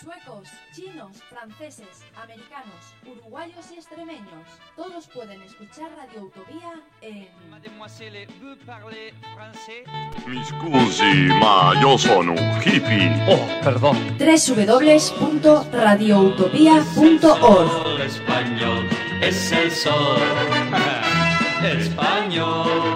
Suecos, chinos, franceses, americanos, uruguayos y extremeños, todos pueden escuchar Radio Utopía en Mademoiselle, vous parlez français Mi scusi, ma io sono un hippie. Oh, perdón. www.radioutopía.org. español es el sol. Español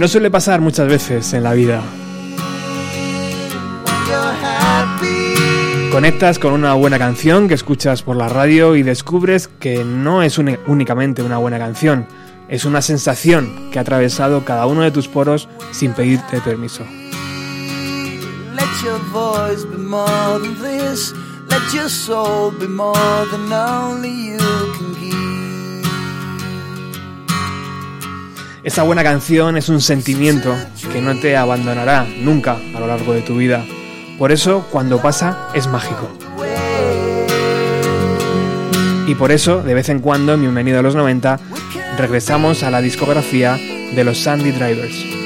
No suele pasar muchas veces en la vida. Conectas con una buena canción que escuchas por la radio y descubres que no es únicamente una buena canción, es una sensación que ha atravesado cada uno de tus poros sin pedirte permiso. Let your Esa buena canción es un sentimiento que no te abandonará nunca a lo largo de tu vida. Por eso, cuando pasa, es mágico. Y por eso, de vez en cuando, en Bienvenido a los 90, regresamos a la discografía de los Sandy Drivers.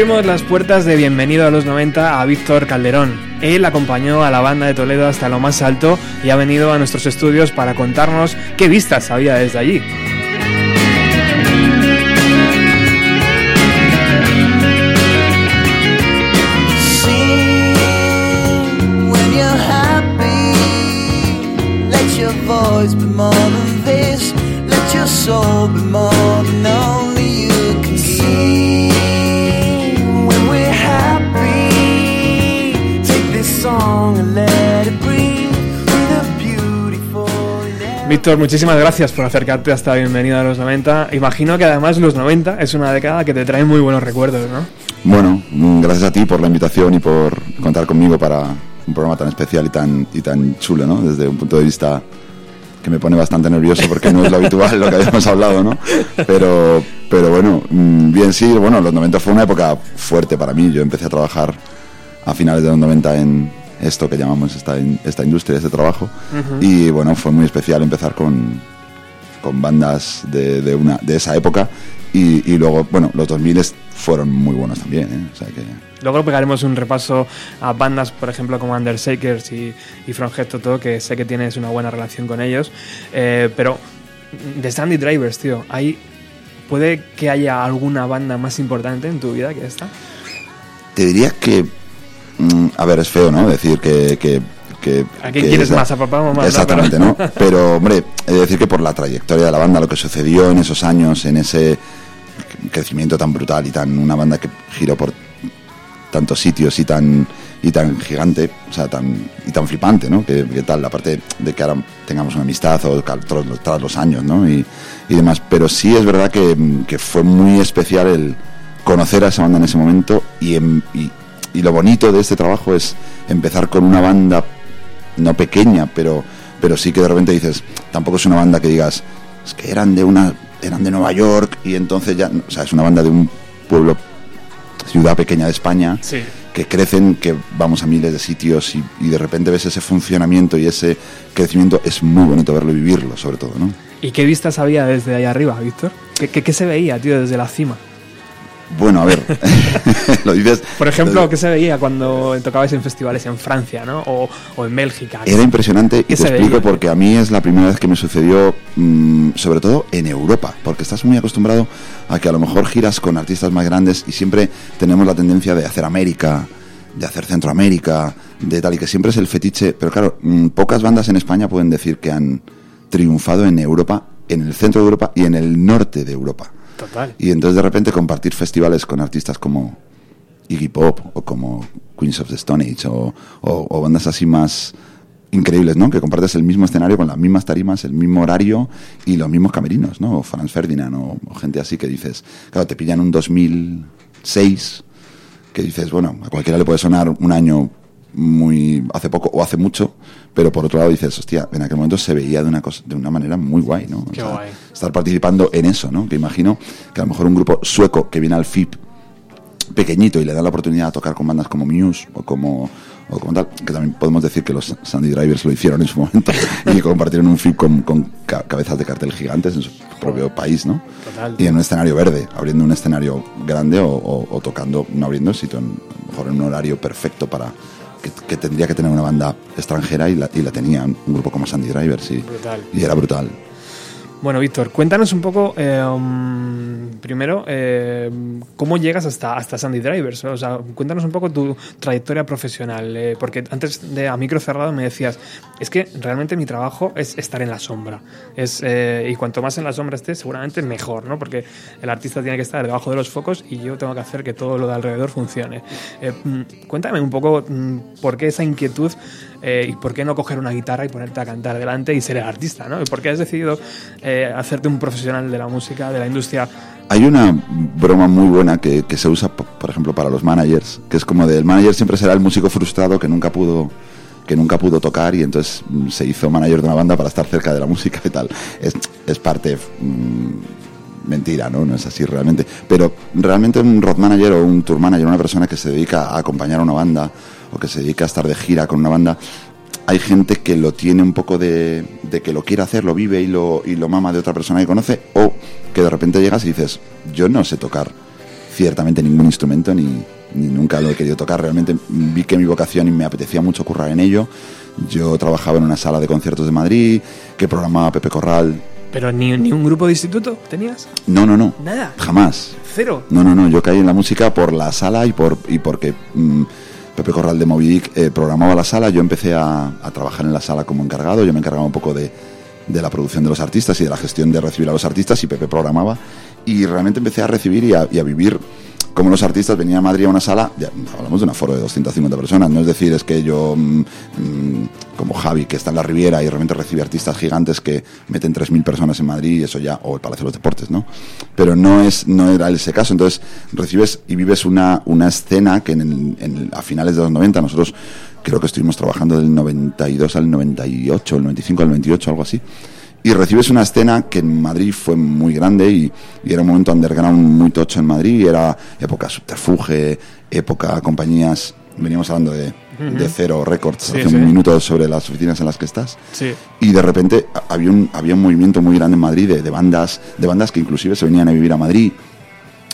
Abrimos las puertas de Bienvenido a los 90 a Víctor Calderón. Él acompañó a la banda de Toledo hasta lo más alto y ha venido a nuestros estudios para contarnos qué vistas había desde allí. Víctor, muchísimas gracias por acercarte hasta Bienvenido a los 90. Imagino que además los 90 es una década que te trae muy buenos recuerdos, ¿no? Bueno, mm, gracias a ti por la invitación y por contar conmigo para un programa tan especial y tan, y tan chulo, ¿no? Desde un punto de vista que me pone bastante nervioso porque no es lo habitual lo que habíamos hablado, ¿no? Pero, pero bueno, mm, bien sí, bueno, los 90 fue una época fuerte para mí. Yo empecé a trabajar a finales de los 90 en esto que llamamos esta, esta industria, este trabajo. Y bueno, fue muy especial empezar con, con bandas de, de, una, de esa época. Y, y luego, bueno, los 2000 fueron muy buenos también, ¿eh? O sea que... Luego pegaremos un repaso a bandas, por ejemplo, como Undershakers y, y From Head to Toe, que sé que tienes una buena relación con ellos. Eh, pero de Sandy Drivers, tío, ¿hay, ¿puede que haya alguna banda más importante en tu vida que esta? Te diría que. Mm, a ver, es feo, ¿no? Decir que. que, que ¿A quién que quieres es- más, a papá o mamá? no? Exactamente, Pero- ¿no? Pero, hombre, he de decir que por la trayectoria de la banda, lo que sucedió en esos años, en ese crecimiento tan brutal y tan. Una banda que giró por tantos sitios y tan y tan gigante, o sea, tan y tan flipante, ¿no? Que, que tal, aparte de que ahora tengamos una amistad o tras los, tras los años, ¿no? Y, y demás. Pero sí es verdad que, que fue muy especial el conocer a esa banda en ese momento y, em- y, y lo bonito de este trabajo es empezar con una banda no pequeña, pero pero sí que de repente dices, tampoco es una banda que digas, es que eran de una eran de Nueva York y entonces ya, o sea, es una banda de un pueblo ciudad pequeña de España Sí. que crecen, que vamos a miles de sitios y, y de repente ves ese funcionamiento y ese crecimiento, es muy bonito verlo y vivirlo, sobre todo, ¿no? ¿Y qué vistas había desde ahí arriba, Víctor? ¿Qué, qué, qué se veía, tío, desde la cima? Bueno, a ver, lo dices. Por ejemplo, ¿qué se veía cuando tocabais en festivales en Francia, ¿no? O, o en Bélgica. Era impresionante y ¿Qué te explico veía? porque a mí es la primera vez que me sucedió, mm, sobre todo en Europa, porque estás muy acostumbrado a que a lo mejor giras con artistas más grandes y siempre tenemos la tendencia de hacer América, de hacer Centroamérica, de tal y que siempre es el fetiche, pero claro, mm, pocas bandas en España pueden decir que han triunfado en Europa, en el centro de Europa y en el norte de Europa. Y entonces de repente compartir festivales con artistas como Iggy Pop o como Queens of the Stone Age o bandas así más increíbles, ¿no? Que compartes el mismo escenario con las mismas tarimas, el mismo horario y los mismos camerinos, ¿no? O Franz Ferdinand o, o gente así que dices, claro, te pillan un 2006 que dices, bueno, a cualquiera le puede sonar un año muy hace poco o hace mucho, pero por otro lado dices, hostia, en aquel momento se veía de una cosa, de una manera muy guay, ¿no? O guay. Estar participando en eso, ¿no? Que imagino que a lo mejor un grupo sueco que viene al FIP pequeñito y le dan la oportunidad de tocar con bandas como Muse o como o como tal, que también podemos decir que los Sandy Drivers lo hicieron en su momento y compartieron un FIP con, con ca- cabezas de cartel gigantes en su propio país, ¿no? Total. Y en un escenario verde, abriendo un escenario grande o, o- o tocando, no abriendo, sino en, a lo mejor en un horario perfecto para que, que tendría que tener una banda extranjera y la, y la tenía un grupo como Sandy Drivers y, Brutal. y era brutal. Bueno, Víctor, cuéntanos un poco, eh, um, primero, eh, cómo llegas hasta, hasta Sandy Drivers. O sea, cuéntanos un poco tu trayectoria profesional. eh, porque antes de a micro cerrado me decías, es que realmente mi trabajo es estar en la sombra. Es, eh, y cuanto más en la sombra estés, seguramente mejor, ¿no? Porque el artista tiene que estar debajo de los focos y yo tengo que hacer que todo lo de alrededor funcione. Eh, mm, cuéntame un poco mm, por qué esa inquietud eh, y por qué no coger una guitarra y ponerte a cantar delante y ser el artista, ¿no? ¿Y por qué has decidido eh, hacerte un profesional de la música, de la industria? Hay una broma muy buena que, se usa, po- por ejemplo, para los managers, que es como de el manager siempre será el músico frustrado que nunca pudo que nunca pudo tocar y entonces mm, se hizo manager de una banda para estar cerca de la música y tal. Es, es parte mm, mentira, ¿no? No es así realmente. Pero realmente un road manager o un tour manager, una persona que se dedica a acompañar a una banda o que se dedica a estar de gira con una banda, hay gente que lo tiene un poco de, de que lo quiere hacer, lo vive y lo, y lo mama de otra persona que conoce, o que de repente llegas y dices, yo no sé tocar ciertamente ningún instrumento ni, ni nunca lo he querido tocar. Realmente vi que mi vocación y me apetecía mucho currar en ello. Yo trabajaba en una sala de conciertos de Madrid, que programaba Pepe Corral. ¿Pero ni, ni un grupo de instituto tenías? No, no, no. Nada. Jamás. Cero. No, no, no. Yo caí en la música por la sala y por y porque mm, Pepe Corral de Moby Dick eh, programaba la sala. Yo empecé a, trabajar en la sala como encargado. Yo me encargaba un poco de la producción de los artistas y de la gestión de recibir a los artistas y Pepe programaba y realmente empecé a recibir y a vivir como los artistas venían a Madrid a una sala, hablamos de un aforo de 250 personas, no es decir, es que yo, mm, mm, como Javi, que está en la Riviera y realmente recibe artistas gigantes que meten 3.000 personas en Madrid y eso ya, o el Palacio de los Deportes, ¿no? Pero no, es, no era ese caso, entonces recibes y vives una, una escena que en el- en a finales de los 90 nosotros creo que estuvimos trabajando del 92 al 98, el 95 al 98, algo así. Y recibes una escena que en Madrid fue muy grande y, y era un momento underground muy tocho en Madrid. Y era época subterfuge, época compañías. Veníamos hablando de, de Cero Records Sí, hace sí. un minuto sobre las oficinas en las que estás. Sí. Y de repente había un, había un movimiento muy grande en Madrid de, de bandas, de bandas que inclusive se venían a vivir a Madrid,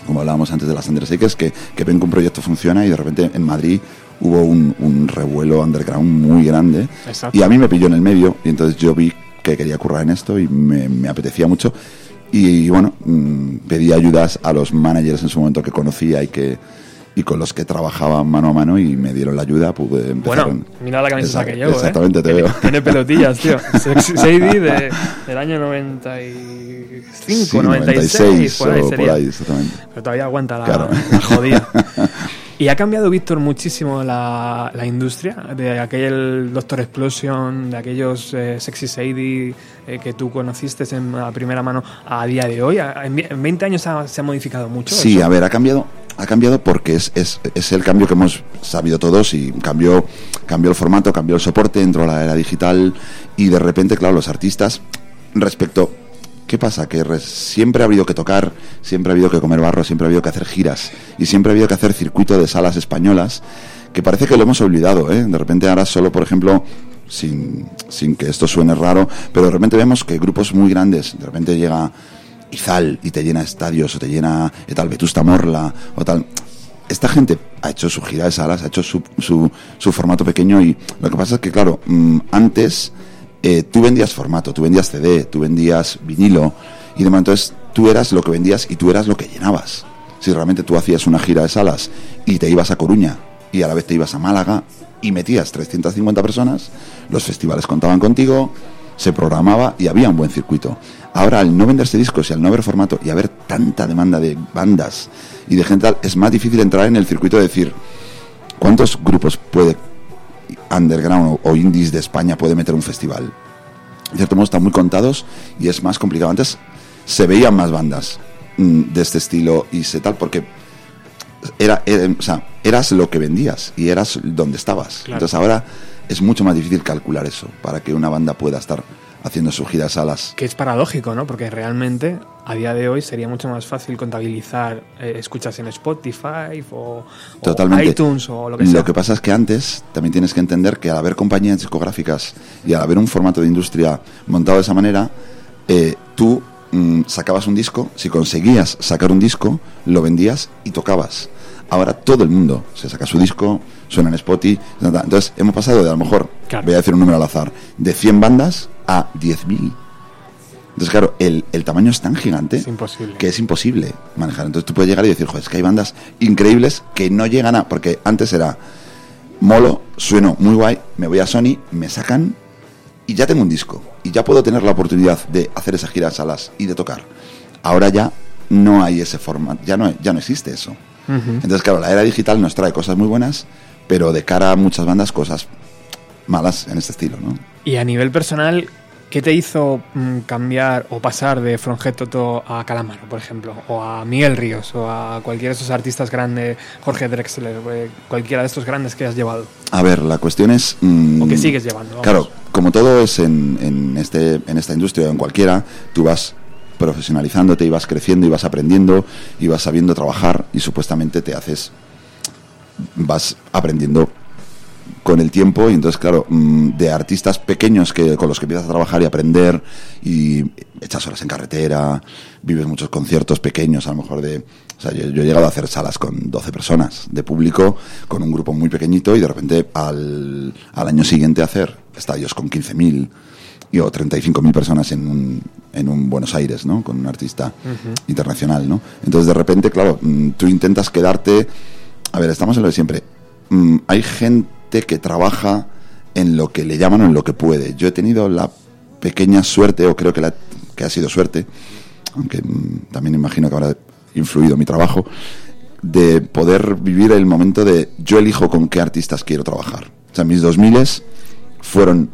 como hablábamos antes de las Undershakers, que, que ven que un proyecto funciona y de repente en Madrid hubo un, un revuelo underground muy grande. Exacto. Y a mí me pilló en el medio y entonces yo vi que quería currar en esto y me, me apetecía mucho. Y, bueno, mm, pedí ayudas a los managers en su momento que conocía y que y con los que trabajaba mano a mano y me dieron la ayuda, pude empezar. Bueno, mira la camiseta Exact- que llevo, Exactamente, ¿eh? te veo. Tiene pelotillas, tío. Sexy Sadie de, del año 95, Sí, 96, por ahí sería. por ahí, exactamente. Pero todavía aguanta la, Claro. la jodida. Y ha cambiado, Víctor, muchísimo la, la industria de aquel Doctor Explosion, de aquellos eh, Sexy Sadie eh, que tú conociste en a primera mano a día de hoy. En, vi- en 20 años ha- se ha modificado mucho. Sí, eso? a ver, ha cambiado, ha cambiado porque es, es, es el cambio que hemos sabido todos y cambió, cambió el formato, cambió el soporte, entró la era digital y de repente, claro, los artistas respecto... ¿Qué pasa? Que re- siempre ha habido que tocar, siempre ha habido que comer barro, siempre ha habido que hacer giras y siempre ha habido que hacer circuito de salas españolas que parece que lo hemos olvidado, ¿eh? De repente ahora solo, por ejemplo, sin, sin que esto suene raro, pero de repente vemos que grupos muy grandes, de repente llega Izal y te llena estadios o te llena tal Vetusta Morla o tal. Esta gente ha hecho su gira de salas, ha hecho su, su, su formato pequeño y lo que pasa es que, claro, mm, antes eh, tú vendías formato, tú vendías CD, tú vendías vinilo y demás, entonces tú eras lo que vendías y tú eras lo que llenabas. Si realmente tú hacías una gira de salas y te ibas a Coruña y a la vez te ibas a Málaga y metías 350 personas, los festivales contaban contigo, se programaba y había un buen circuito. Ahora, al no venderse discos y al no haber formato y haber tanta demanda de bandas y de gente, tal, es más difícil entrar en el circuito de decir cuántos grupos puede underground o, o indies de España puede meter un festival. En cierto modo están muy contados y es más complicado. Antes se veían más bandas mm, de este estilo y se tal porque era, era- o sea, eras lo que vendías y eras donde estabas. Claro. Entonces ahora es mucho más difícil calcular eso para que una banda pueda estar haciendo su gira de salas. Que es paradójico, ¿no? Porque realmente a día de hoy sería mucho más fácil contabilizar eh, escuchas en Spotify o, iTunes o lo que sea. pasa es que antes también tienes que entender que al haber compañías discográficas y al haber un formato de industria montado de esa manera, eh, tú mm, sacabas un disco, si conseguías sacar un disco, lo vendías y tocabas. Ahora todo el mundo se saca su disco, suena en Spotify. Entonces hemos pasado de a lo mejor, Claro. voy a decir un número al azar, de 100 bandas a 10.000. Entonces, claro, el, el tamaño es tan gigante Es imposible. que es imposible manejar. Entonces tú puedes llegar y decir, joder, es que hay bandas increíbles que no llegan a... Porque antes era, molo, sueno muy guay, me voy a Sony, me sacan y ya tengo un disco. Y ya puedo tener la oportunidad de hacer esa gira a salas y de tocar. Ahora ya no hay ese formato, ya no, ya no existe eso. Entonces, claro, la era digital nos trae cosas muy buenas, pero de cara a muchas bandas, cosas malas en este estilo, ¿no? Y a nivel personal, ¿qué te hizo mm, cambiar o pasar de Fronget Toto a Calamaro, por ejemplo? O a Miguel Ríos, o a cualquiera de esos artistas grandes, Jorge Drexler, eh, cualquiera de estos grandes que has llevado. A ver, la cuestión es... mm, O que sigues llevando, vamos. Claro, como todo es en, en, este, en esta industria o en cualquiera, tú vas profesionalizándote y vas creciendo y vas aprendiendo y vas sabiendo trabajar y supuestamente te haces... vas aprendiendo con el tiempo y entonces claro mm, de artistas pequeños que con los que empiezas a trabajar y aprender y echas horas en carretera vives muchos conciertos pequeños a lo mejor de o sea yo, yo he llegado a hacer salas con 12 personas de público con un grupo muy pequeñito y de repente al, al año siguiente hacer estadios con 15.000 y o 35.000 personas en un, en un Buenos Aires, ¿no? Con un artista internacional, ¿no? Entonces, de repente, claro, mm, tú intentas quedarte... A ver, estamos en lo de siempre. Mm, hay gente que trabaja en lo que le llaman o en lo que puede. Yo he tenido la pequeña suerte, o creo que, que ha sido suerte, aunque mm, también imagino que habrá influido mi trabajo, de poder vivir el momento de yo elijo con qué artistas quiero trabajar. O sea, mis 2000 fueron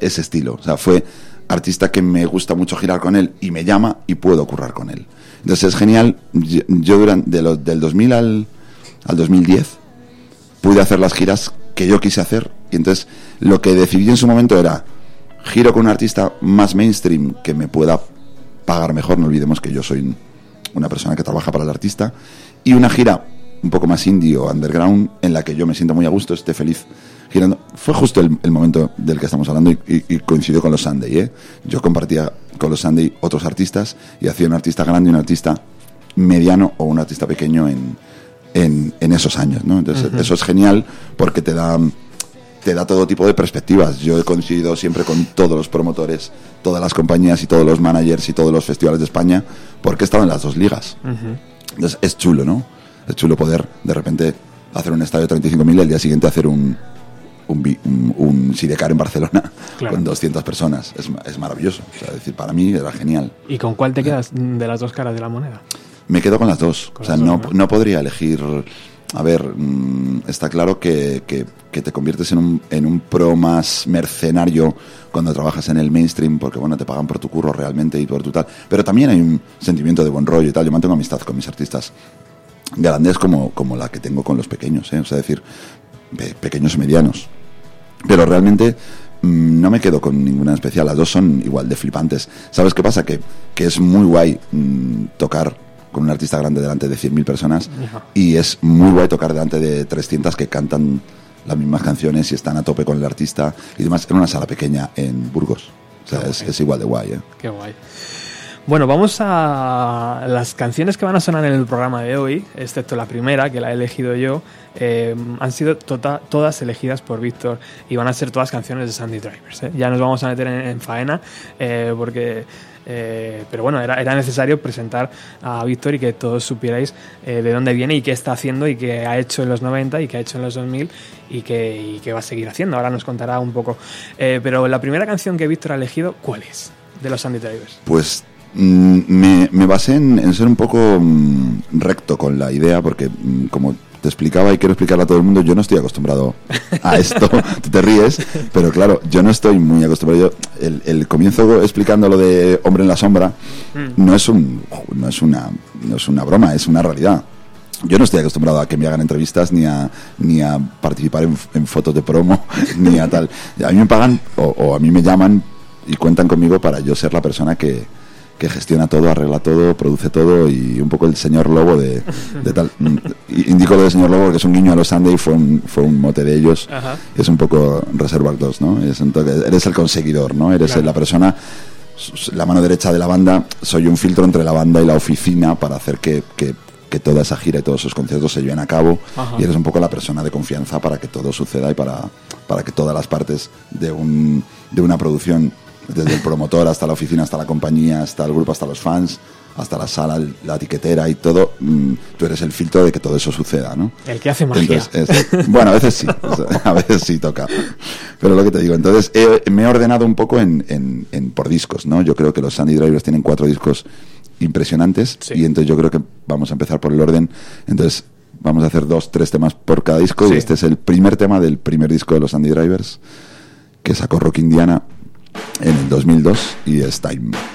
ese estilo. O sea, fue artista que me gusta mucho girar con él y me llama y puedo currar con él. Entonces es genial. Yo, yo durante de lo- del 2000 al, al 2010 pude hacer las giras que yo quise hacer. Y entonces lo que decidí en su momento era giro con un artista más mainstream que me pueda pagar mejor. No olvidemos que yo soy una persona que trabaja para el artista. Y una gira un poco más indie o underground en la que yo me siento muy a gusto, esté feliz girando. Fue justo el, el momento del que estamos hablando y, y- y coincidió con los Sunday. ¿eh? Yo compartía con los Sunday otros artistas y hacía un artista grande y un artista mediano o un artista pequeño en, en, en esos años. ¿no? Entonces, Ujú. eso es genial porque te da te da todo tipo de perspectivas. Yo he coincidido siempre con todos los promotores, todas las compañías y todos los managers y todos los festivales de España, porque he estado en las dos ligas. Entonces es chulo, ¿no? Es chulo poder de repente hacer un estadio de 35.000 y el día siguiente hacer un, un, un, un Sidecar en Barcelona Claro. con 200 personas. Es, es maravilloso. O sea, es decir, para mí era genial. ¿Y con cuál te quedas de las dos caras de la moneda? Me quedo con las dos. Con o sea, no, no podría elegir. A ver, mm, está claro que, que- que te conviertes en un, en un pro más mercenario cuando trabajas en el mainstream, porque bueno, te pagan por tu curro realmente y por tu tal. Pero también hay un sentimiento de buen rollo y tal. Yo mantengo amistad con mis artistas grandes como, como la que tengo con los pequeños, ¿eh? o sea, decir, pe- pequeños y medianos. Pero realmente mm, no me quedo con ninguna especial, las dos son igual de flipantes. ¿Sabes qué pasa? Que, que es muy guay mm, tocar con un artista grande delante de 100.000 personas y es muy guay tocar delante de 300 que cantan las mismas canciones y están a tope con el artista y demás en una sala pequeña en Burgos. O sea, es, es igual de guay, ¿eh? Qué guay. Bueno, vamos a las canciones que van a sonar en el programa de hoy, excepto la primera, que la he elegido yo, eh, han sido tota- todas elegidas por Víctor y van a ser todas canciones de Sandy Drivers. ¿eh? Ya nos vamos a meter en, en faena, eh, porque... eh, pero bueno, era, necesario presentar a Víctor y que todos supierais eh, de dónde viene y qué está haciendo y qué ha hecho en los 90 y qué ha hecho en los 2000 y qué, y qué va a seguir haciendo. Ahora nos contará un poco. Eh, pero la primera canción que Víctor ha elegido, ¿cuál es? De los Sandy Drivers. Pues mm, me, me basé en, en ser un poco mm, recto con la idea, porque mm, como te explicaba y quiero explicarle a todo el mundo, yo no estoy acostumbrado a esto, tú te ríes, pero claro, yo no estoy muy acostumbrado. Yo, el, el comienzo explicando lo de Hombre en la Sombra no es, un, no, es una, no es una broma, es una realidad. Yo no estoy acostumbrado a que me hagan entrevistas ni a, ni a participar en, en fotos de promo, ni a tal. A mí me pagan o, o a mí me llaman y cuentan conmigo para yo ser la persona que, que gestiona todo, arregla todo, produce todo y un poco el señor lobo de, de tal. Indico lo de señor lobo porque es un guiño a los Sunday, fue un, fue un mote de ellos. Ajá. Es un poco Reservoir Dogs, ¿no? Es un toque- eres el conseguidor, ¿no? Eres Claro. la persona la mano derecha de la banda, soy un filtro entre la banda y la oficina para hacer que, que- que toda esa gira y todos esos conciertos se lleven a cabo. Ajá. Y eres un poco la persona de confianza para que todo suceda y para, para que todas las partes de, un, de una producción, desde el promotor hasta la oficina, hasta la compañía, hasta el grupo, hasta los fans, hasta la sala, la etiquetera y todo, mm, tú eres el filtro de que todo eso suceda, ¿no? El que hace magia. Entonces, es- bueno, a veces sí, a veces sí toca. Pero lo que te digo, entonces he- me he ordenado un poco en, en- en- por discos, ¿no? Yo creo que los Sandy Drivers tienen cuatro discos impresionantes y entonces yo creo que vamos a empezar por el orden. Entonces vamos a hacer dos, tres temas por cada disco Sí. y este es el primer tema del primer disco de los Sandy Drivers que sacó Rock Indiana en el 2002 y es Time.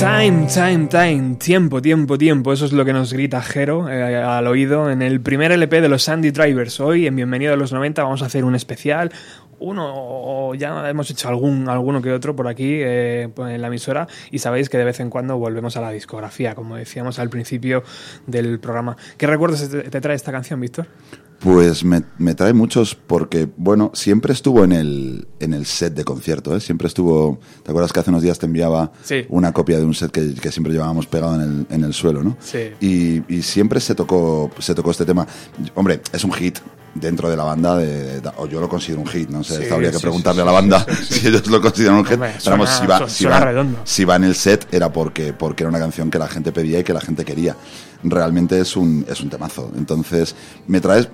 Time, time, time, tiempo, tiempo, tiempo. Eso es lo que nos grita Jero eh, al oído en el primer LP de los Sandy Drivers. Hoy, en Bienvenido a los 90, vamos a hacer un especial. Uno, o ya hemos hecho algún, alguno que otro por aquí eh, en la emisora y sabéis que de vez en cuando volvemos a la discografía, como decíamos al principio del programa. ¿Qué recuerdos te trae esta canción, Víctor? Pues me, me trae muchos porque, bueno, siempre estuvo en el, en el set de concierto, ¿eh? Siempre estuvo... ¿Te acuerdas que hace unos días te enviaba Sí. una copia de un set que, que siempre llevábamos pegado en el, en el suelo, ¿no? Sí. Y, y siempre se tocó, se tocó este tema. Hombre, es un hit dentro de la banda, de, de- o yo lo considero un hit, no sé, Sí, habría que sí, preguntarle sí, a la banda si ellos lo consideran un hit. Hombre, vamos, si va, si, va, redondo. si va en el set era porque, porque era una canción que la gente pedía y que la gente quería. Realmente es un, es un temazo. Entonces, me traes...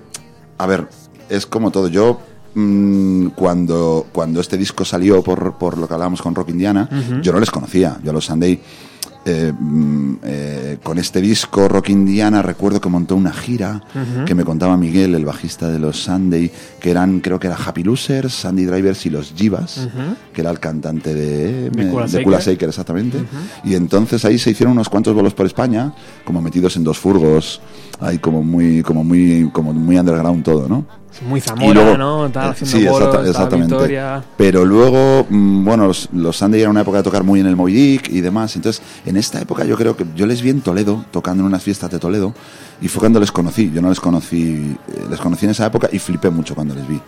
A ver, es como todo. Yo, mm, cuando, cuando este disco salió por, por lo que hablábamos con Rock Indiana, yo no les conocía. Yo a los Sunday, eh, mm, eh, con este disco Rock Indiana, recuerdo que montó una gira que me contaba Miguel, el bajista de los Sunday, que eran, creo que era Happy Losers, Sandy Drivers y los Jivas, que era el cantante de, De Kula de Kula Shaker. Shaker, exactamente. Y entonces ahí se hicieron unos cuantos bolos por España, como metidos en dos furgos, ahí como muy, como muy, como muy underground todo, ¿no? Muy Zamora, ¿no? Estaba eh, haciendo sí, bolos, exacta- estaba exactamente. Victoria. Pero luego, mm, bueno, los, los Sunday era una época de tocar muy en el Moby Dick y demás. Entonces, en esta época yo creo que yo les vi en Toledo, tocando en unas fiestas de Toledo, y fue cuando les conocí. Yo no les conocí, eh, les conocí en esa época y flipé mucho cuando les vi.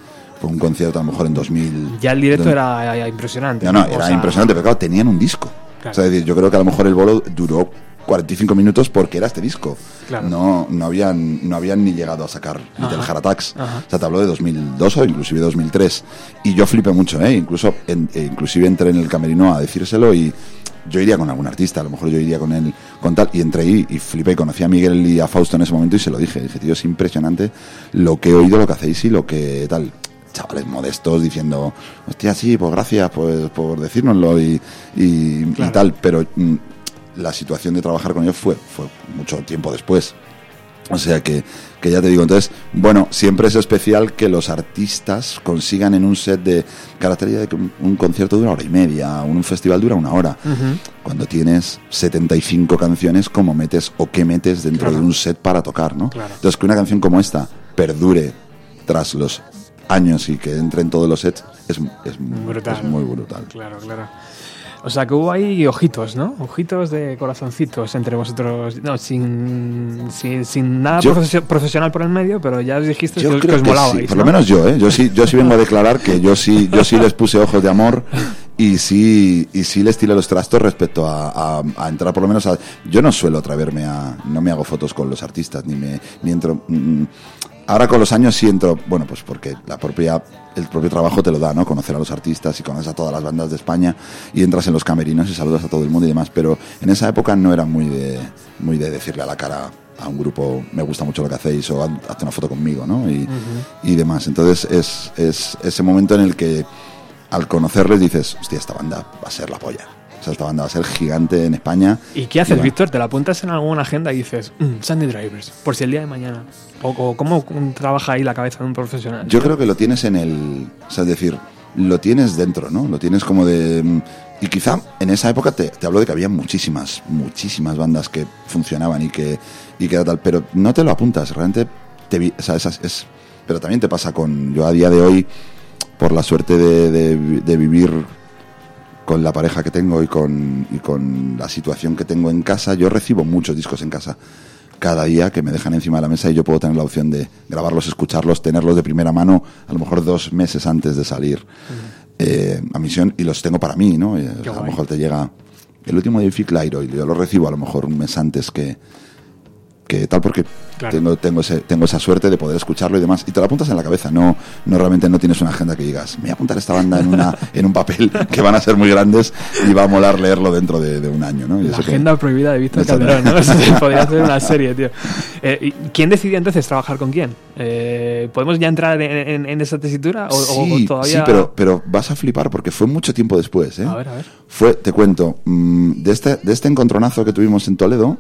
Fue un concierto a lo mejor en 2000. Ya el directo era impresionante. no, no, O era sea, impresionante, pero claro, tenían un disco. Claro. O sea, es decir, yo creo que a lo mejor el bolo duró 45 minutos porque era este disco. Claro. No, no, habían, no habían ni llegado a sacar ni del Heart Attacks. Ajá. O sea, te hablo de 2002 o inclusive 2003. Y yo flipé mucho, ¿eh? Incluso, en- eh, inclusive entré en el camerino a decírselo y yo iría con algún artista, a lo mejor yo iría con él, con tal, y entré ahí y flipé, y conocí a Miguel y a Fausto en ese momento y se lo dije, dije, tío, es impresionante lo que he oído, lo que hacéis y lo que tal. Chavales modestos diciendo, hostia, sí, pues gracias pues, por decírnoslo y, y, tal, pero mm, la situación de trabajar con ellos fue, fue mucho tiempo después. O sea que, que ya te digo, entonces, bueno, siempre es especial que los artistas consigan en un set de característica de que un, un concierto dura hora y media, un, festival dura una hora. Cuando tienes 75 canciones, ¿cómo metes o qué metes dentro Claro. de un set para tocar, no? Claro. Entonces, que una canción como esta perdure tras los años y que entre en todos los sets es, es, Brutal. es muy brutal. Claro, claro. O sea que hubo ahí ojitos, ¿no? Ojitos de corazoncitos entre vosotros. No, sin, sin, sin nada Yo- profesional por el medio, pero ya os dijiste Yo que, os- que creo os que molabais, sí, por lo menos yo, ¿eh? Yo sí, yo sí vengo a declarar que yo sí, yo sí les puse ojos de amor y sí, y sí les tiré los trastos respecto a, a- a entrar por lo menos a... Yo no suelo atreverme a... No me hago fotos con los artistas, ni me ni entro... mm, Ahora con los años sí entro, bueno, pues porque la propia, el propio trabajo te lo da, ¿no? Conocer a los artistas y conoces a todas las bandas de España y entras en los camerinos y saludas a todo el mundo y demás, pero en esa época no era muy de, muy de decirle a la cara a un grupo, me gusta mucho lo que hacéis o "Haz- hazte una foto conmigo, ¿no? Y, y demás. Entonces es, es ese momento en el que al conocerles dices, hostia, esta banda va a ser la polla. O sea, esta banda va a ser gigante en España. ¿Y qué haces, Víctor? ¿Te la apuntas en alguna agenda y dices, mm, Sandy Drivers, por si el día de mañana? ¿O, o cómo trabaja ahí la cabeza de un profesional? Yo creo que lo tienes en el. O sea, es decir, lo tienes dentro, ¿no? Lo tienes como de. mm, Y quizá en esa época te, te hablo de que había muchísimas, muchísimas bandas que funcionaban y que, y que era tal, pero no te lo apuntas, realmente te o sea, esas- es, pero también te pasa con. Yo a día de hoy, por la suerte de, de- de vivir con la pareja que tengo y con, y con la situación que tengo en casa, yo recibo muchos discos en casa cada día que me dejan encima de la mesa y yo puedo tener la opción de grabarlos, escucharlos, tenerlos de primera mano, a lo mejor dos meses antes de salir eh, a misión y los tengo para mí, ¿no? Y, a lo mejor te llega el último de Fick Lyro y yo lo recibo a lo mejor un mes antes que, que tal porque Claro. tengo, tengo, ese, tengo esa suerte de poder escucharlo y demás y te lo apuntas en la cabeza no, no realmente no tienes una agenda que digas me voy a apuntar esta banda en, una, en un papel que van a ser muy grandes y va a molar leerlo dentro de, de un año ¿no? Y La eso que- agenda prohibida de Víctor. Calderón, ¿no? Eso Podría ser una serie, tío. Eh, ¿y ¿Quién decidió entonces trabajar con quién? Eh, ¿Podemos ya entrar en, en- en esa tesitura? ¿O, sí, o todavía.? sí, pero, pero vas a flipar porque fue mucho tiempo después. ¿eh? A ver, a ver. Fue, te cuento, mm, de este, de este encontronazo que tuvimos en Toledo,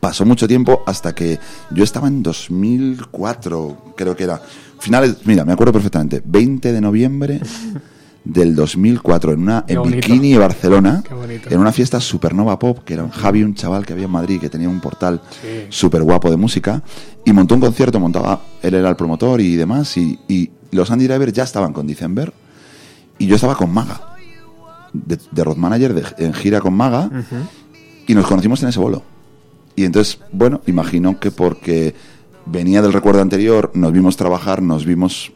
pasó mucho tiempo hasta que yo estaba en 2004, creo que era. Finales, mira, me acuerdo perfectamente, 20 de noviembre del 2004 en una en. Bikini, Barcelona, en una fiesta Supernova Pop, que era un Javi, un chaval que había en Madrid, que tenía un portal Sí. súper guapo de música, y montó un concierto, montaba, él era el promotor y demás, y, y los Andy Driver ya estaban con December, y yo estaba con Maga, de, de road manager, de- en gira con Maga, y nos conocimos en ese bolo. Y entonces, bueno, imagino que porque venía del recuerdo anterior, nos vimos trabajar, nos vimos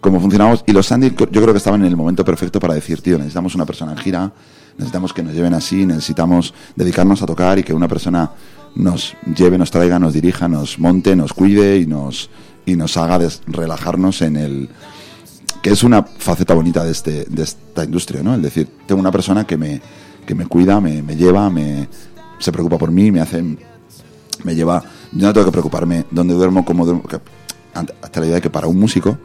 cómo funcionábamos, y los Sandy yo creo que estaban en el momento perfecto para decir, tío, necesitamos una persona en gira, necesitamos que nos lleven así, necesitamos dedicarnos a tocar y que una persona nos lleve, nos traiga, nos dirija, nos monte, nos cuide y nos, y nos haga relajarnos en el, que es una faceta bonita de, este, de esta industria, ¿no? Es decir, tengo una persona que me, que me cuida, me, me lleva, me, se preocupa por mí, me hace, me lleva, yo no tengo que preocuparme dónde duermo, cómo duermo, hasta la idea de que para un músico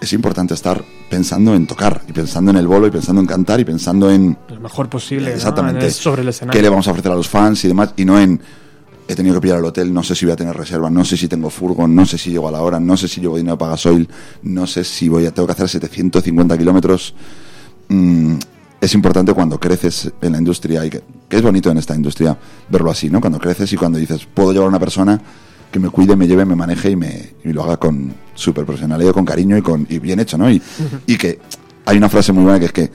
es importante estar pensando en tocar y pensando en el bolo y pensando en cantar y pensando en Lo mejor posible. ¿no? exactamente Sobre el escenario. qué le vamos a ofrecer a los fans y demás y no en he tenido que pillar el hotel, no sé si voy a tener reserva, no sé si tengo furgon, no sé si llego a la hora, no sé si llevo dinero para gasoil, no sé si voy a tengo que hacer 750 kilómetros. Mm, es importante cuando creces en la industria y que, que es bonito en esta industria verlo así, ¿no? Cuando creces y cuando dices puedo llevar a una persona que me cuide, me lleve, me maneje y me y lo haga con súper profesionalidad, con cariño y con y bien hecho, ¿no? Y, y que hay una frase muy buena que es que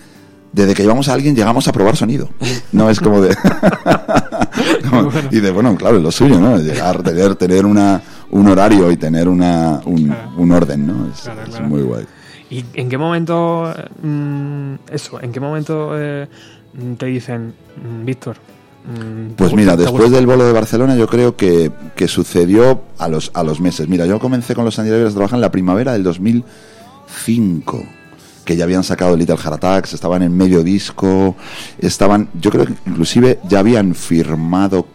desde que llevamos a alguien llegamos a probar sonido. No es como de como- y de bueno, claro, es lo suyo, ¿no? Llegar, tener, tener una, un horario y tener una, un, Claro. un orden, ¿no? Es, Claro, es claro. muy guay. ¿Y en qué momento, mm, eso, en qué momento eh, te dicen, mm, Víctor? mm, Pues ¿te mira, después del bolo de Barcelona yo creo que, que sucedió a los, a los meses. Mira, yo comencé con los Sandy Drivers a trabajar en la primavera del 2005, que ya habían sacado Little Heart Attacks, estaban en medio disco, estaban, yo creo que inclusive ya habían firmado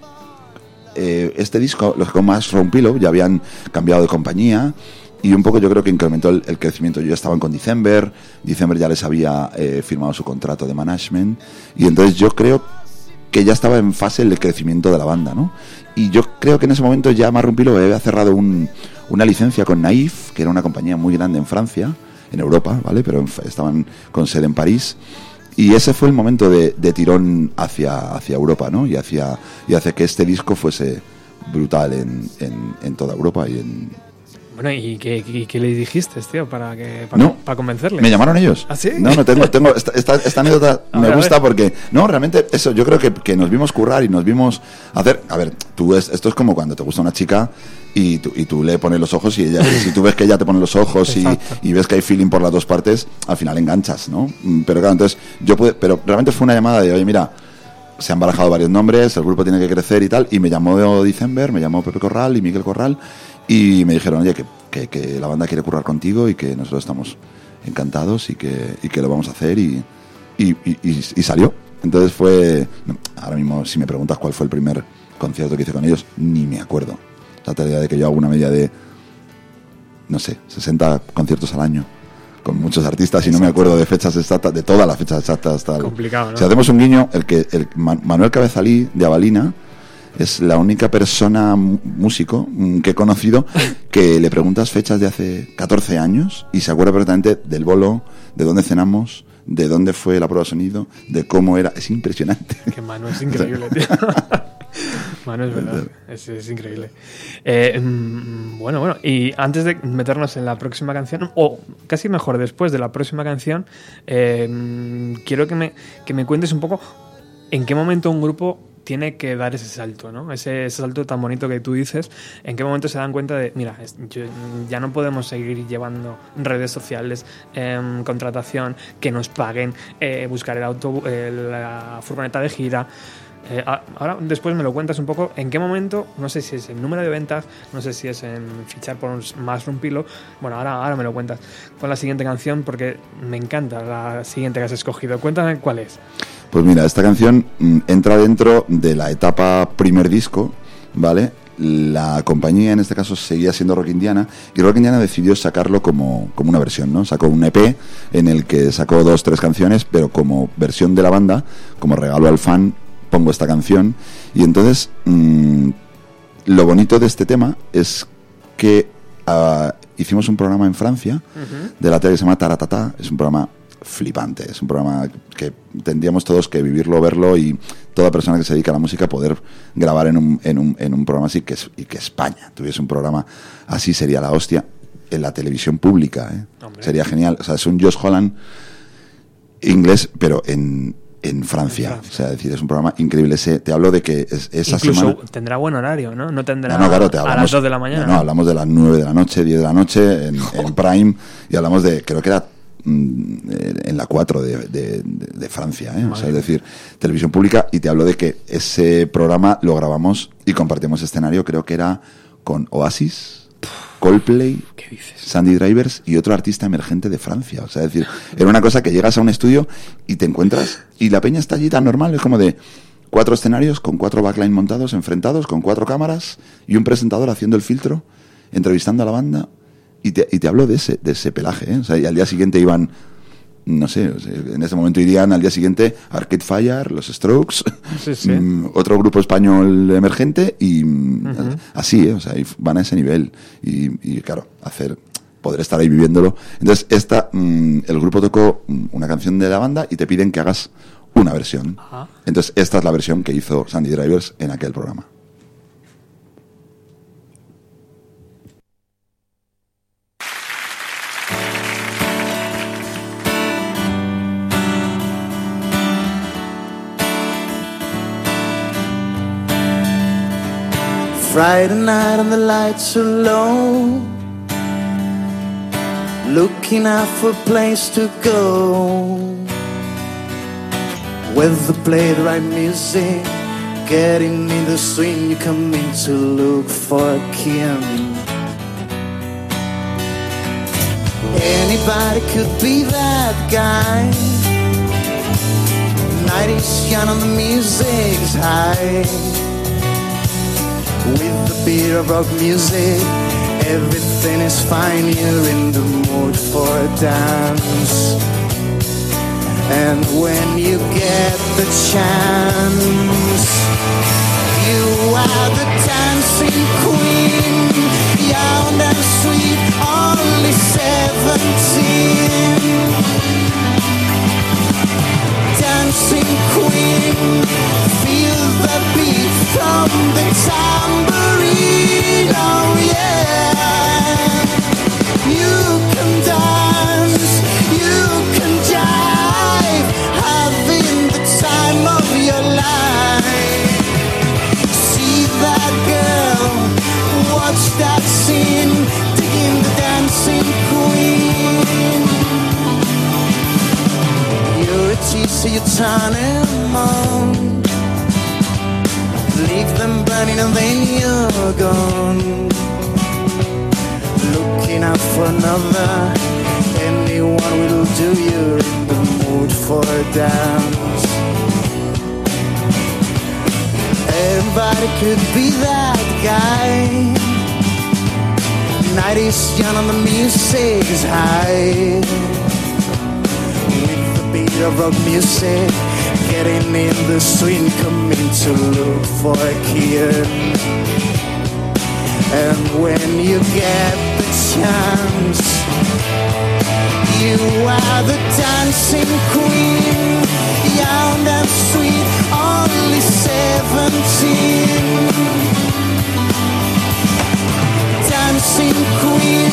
eh, este disco, los con más Pillow, ya habían cambiado de compañía y un poco yo creo que incrementó el, crecimiento. Yo ya estaban con December, December ya les había eh, firmado su contrato de management y entonces yo creo que ya estaba en fase el crecimiento de la banda, ¿no? Y yo creo que en ese momento ya Marrumpilo había cerrado un- una licencia con Naif, que era una compañía muy grande en Francia, en Europa, ¿vale? Pero en- estaban con sede en París. Y ese fue el momento de, de tirón hacia, hacia Europa, ¿no? Y hacia, y hacia que este disco fuese brutal en, en, en toda Europa y en... Bueno, ¿y qué, qué- qué le dijiste, tío, para, que, para, No. para convencerle? ¿Me llamaron ellos? ¿Ah, sí? No, no, tengo, tengo esta, esta, esta anécdota me ver, gusta porque, no, realmente eso, yo creo que, que nos vimos currar y nos vimos hacer, a ver, tú es, esto es como cuando te gusta una chica y tú, y tú le pones los ojos y ella, y si tú ves que ella te pone los ojos y, y ves que hay feeling por las dos partes, al final enganchas, ¿no? Mm, Pero claro, entonces, yo pude, pero realmente fue una llamada de, oye, mira, se han barajado varios nombres, el grupo tiene que crecer y tal, y me llamó December, me llamó Pepe Corral y Miguel Corral, y me dijeron, oye, que, que, que la banda quiere currar contigo y que nosotros estamos encantados y que, y que lo vamos a hacer y, y, salió. Entonces fue, ahora mismo si me preguntas cuál fue el primer concierto que hice con ellos, ni me acuerdo. Te idea de que yo hago una media de, no sé, 60 conciertos al año con muchos artistas y no me acuerdo de fechas exactas, de todas las fechas exactas. Tal. Complicado, ¿no? Si hacemos un guiño, el que el Ma- Manuel Cabezalí de Avalina es la única persona músico mm, que he conocido que le preguntas fechas de hace 14 años y se acuerda perfectamente del bolo, de dónde cenamos, de dónde fue la prueba de sonido, de cómo era. Es impresionante. Que Manu es increíble, tío. Manu es verdad, es, es increíble. Eh, mm, bueno, bueno, y antes de meternos en la próxima canción, o casi mejor después de la próxima canción, eh, mm, quiero que me, que me cuentes un poco en qué momento un grupo tiene que dar ese salto, ¿no? Ese, ese salto tan bonito que tú dices, en qué momento se dan cuenta de, mira, yo- ya no podemos seguir llevando redes sociales, em, contratación, que nos paguen, eh, buscar el auto, el- la furgoneta de gira. Eh, ahora después me lo cuentas un poco en qué momento, no sé si es en número de ventas, no sé si es en fichar por un más Pilo. Bueno, ahora, ahora me lo cuentas con la siguiente canción porque me encanta la siguiente que has escogido. Cuéntame cuál es. Pues mira, esta canción mm, entra dentro de la etapa primer disco, ¿vale? La compañía en este caso seguía siendo Rock Indiana y Rock Indiana decidió sacarlo como, como una versión, ¿no? Sacó un EP en el que sacó dos, tres canciones, pero como versión de la banda, como regalo al fan, pongo esta canción. Y entonces, mm, lo bonito de este tema es que ah, hicimos un programa en Francia de la tele que se llama Taratata, es un programa flipante. Es un programa que tendríamos todos que vivirlo, verlo y toda persona que se dedica a la música poder grabar en un, en un, en un programa así que, y que España tuviese un programa así sería la hostia en la televisión pública. ¿eh? Sería genial. O sea, es un Josh Holland inglés, pero en, en Francia. O sea, es decir, es un programa increíble. Ese, te hablo de que es- esa Incluso semana... tendrá buen horario, ¿no? No tendrá No, no, claro, te a hablamos, las 2 de la mañana. No, no, hablamos de las 9 de la noche, 10 de la noche en, en Prime y hablamos de, creo que era en la 4 de, de- de- de Francia, ¿eh? O sea, es decir, televisión pública y te hablo de que ese programa lo grabamos y compartimos escenario, creo que era con Oasis. Coldplay, Sandy Drivers y otro artista emergente de Francia. O sea, es decir, era una cosa que llegas a un estudio y te encuentras y la peña está allí tan normal, es como de cuatro escenarios con cuatro backline montados, enfrentados, con cuatro cámaras y un presentador haciendo el filtro, entrevistando a la banda. Y te, y te hablo de ese, de ese pelaje, ¿eh? O sea, y al día siguiente iban, no sé, en ese momento irían al día siguiente Arcade Fire, los Strokes, Sí, sí. mm, otro grupo español emergente y mm, así, ¿eh? o sea, van a ese nivel. Y, y, claro, hacer poder estar ahí viviéndolo. Entonces, esta, mm, el grupo tocó una canción de la banda y te piden que hagas una versión. Ajá. Entonces, esta es la versión que hizo Sandy Drivers en aquel programa. Friday night and the lights are low. Looking out for a place to go. With the play the right music. Getting in the swing, you come in to look for Kim. Anybody could be that guy. Night is young and the music's high with the beat of rock music. Everything is fine, you're in the mood for a dance. And when you get the chance, you are the dancing queen, young and sweet, only 17 watch that scene, digging the dancing queen. You're a teaser, you turn them on. Leave them burning and then you're gone. Looking out for another. Anyone will do. You're in the mood for a dance. Everybody could be that guy. Night is young and the music is high beat of music. Getting in the swing, coming to look for a kid. And when you get the chance, you are the dancing queen, young and sweet, only seventeen. Dancing queen,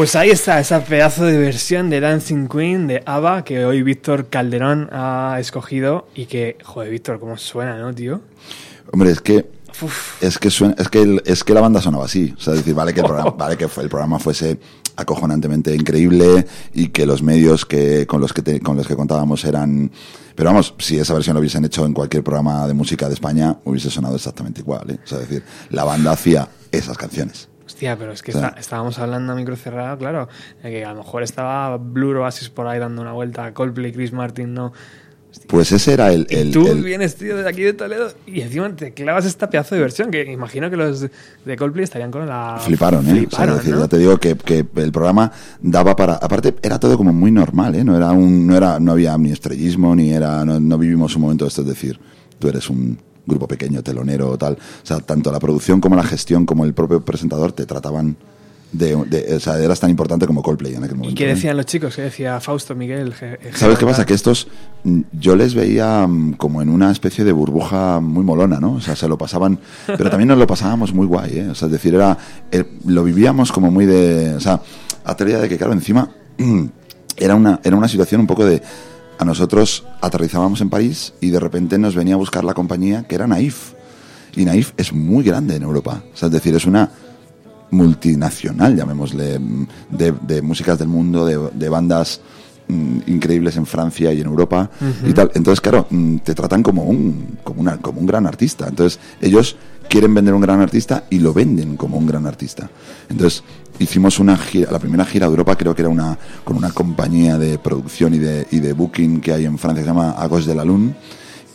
Pues ahí está, esa pedazo de versión de Dancing Queen de ABBA que hoy Víctor Calderón ha escogido y que, joder, Víctor, cómo suena, ¿no, tío? Hombre, es que es que suena- es que el- es que la banda sonaba así, o sea, es decir, vale que el programa, vale que fue- el programa fuese acojonantemente increíble y que los medios que con los que te- con los que contábamos eran pero vamos, si esa versión lo hubiesen hecho en cualquier programa de música de España, hubiese sonado exactamente igual, ¿eh? O sea, decir, la banda hacía esas canciones. Hostia, pero es que está- estábamos hablando a micro cerrado, claro, de que a lo mejor estaba Blue Oasis por ahí dando una vuelta, Coldplay, Chris Martin, no. Pues ese era el, el- Tú el- vienes, tío, de aquí de Toledo y encima te clavas esta pedazo de versión que imagino que los de- Coldplay estarían con la... Fliparon, ¿eh? O sea, Fliparon, decir, ¿no? ya te digo que, que el programa daba para. Aparte, era todo como muy normal, ¿eh? No era un, no era, no había ni estrellismo, ni era, no, no vivimos un momento de esto, es decir, tú eres un grupo pequeño, telonero o tal. O sea, tanto la producción como la gestión, como el propio presentador te trataban de, de- o sea, eras tan importante como Coldplay en aquel ¿Y momento. qué ¿eh? decían los chicos? ¿Qué decía Fausto, Miguel? ¿Sabes qué pasa? Que estos mm, yo les veía mm, como en una especie de burbuja muy molona, ¿no? O sea, se lo pasaban, pero también nos lo pasábamos muy guay, ¿eh? O sea, es decir, era, eh, lo vivíamos como muy de, o sea, a teoría de que, claro, encima era una, era una situación un poco de, a nosotros aterrizábamos en París y de repente nos venía a buscar la compañía que era Naif. Y Naif es muy grande en Europa. O sea, es decir, es una multinacional, llamémosle, mm, de, de músicas del mundo, de, de bandas mm, increíbles en Francia y en Europa y tal. Entonces, claro, mm, te tratan como un, como, una, como un gran artista. Entonces, ellos quieren vender un gran artista y lo venden como un gran artista. Entonces, hicimos una gira, la primera gira de Europa creo que era una, con una compañía de producción y de, y de booking que hay en Francia que se llama Agos de la Lune.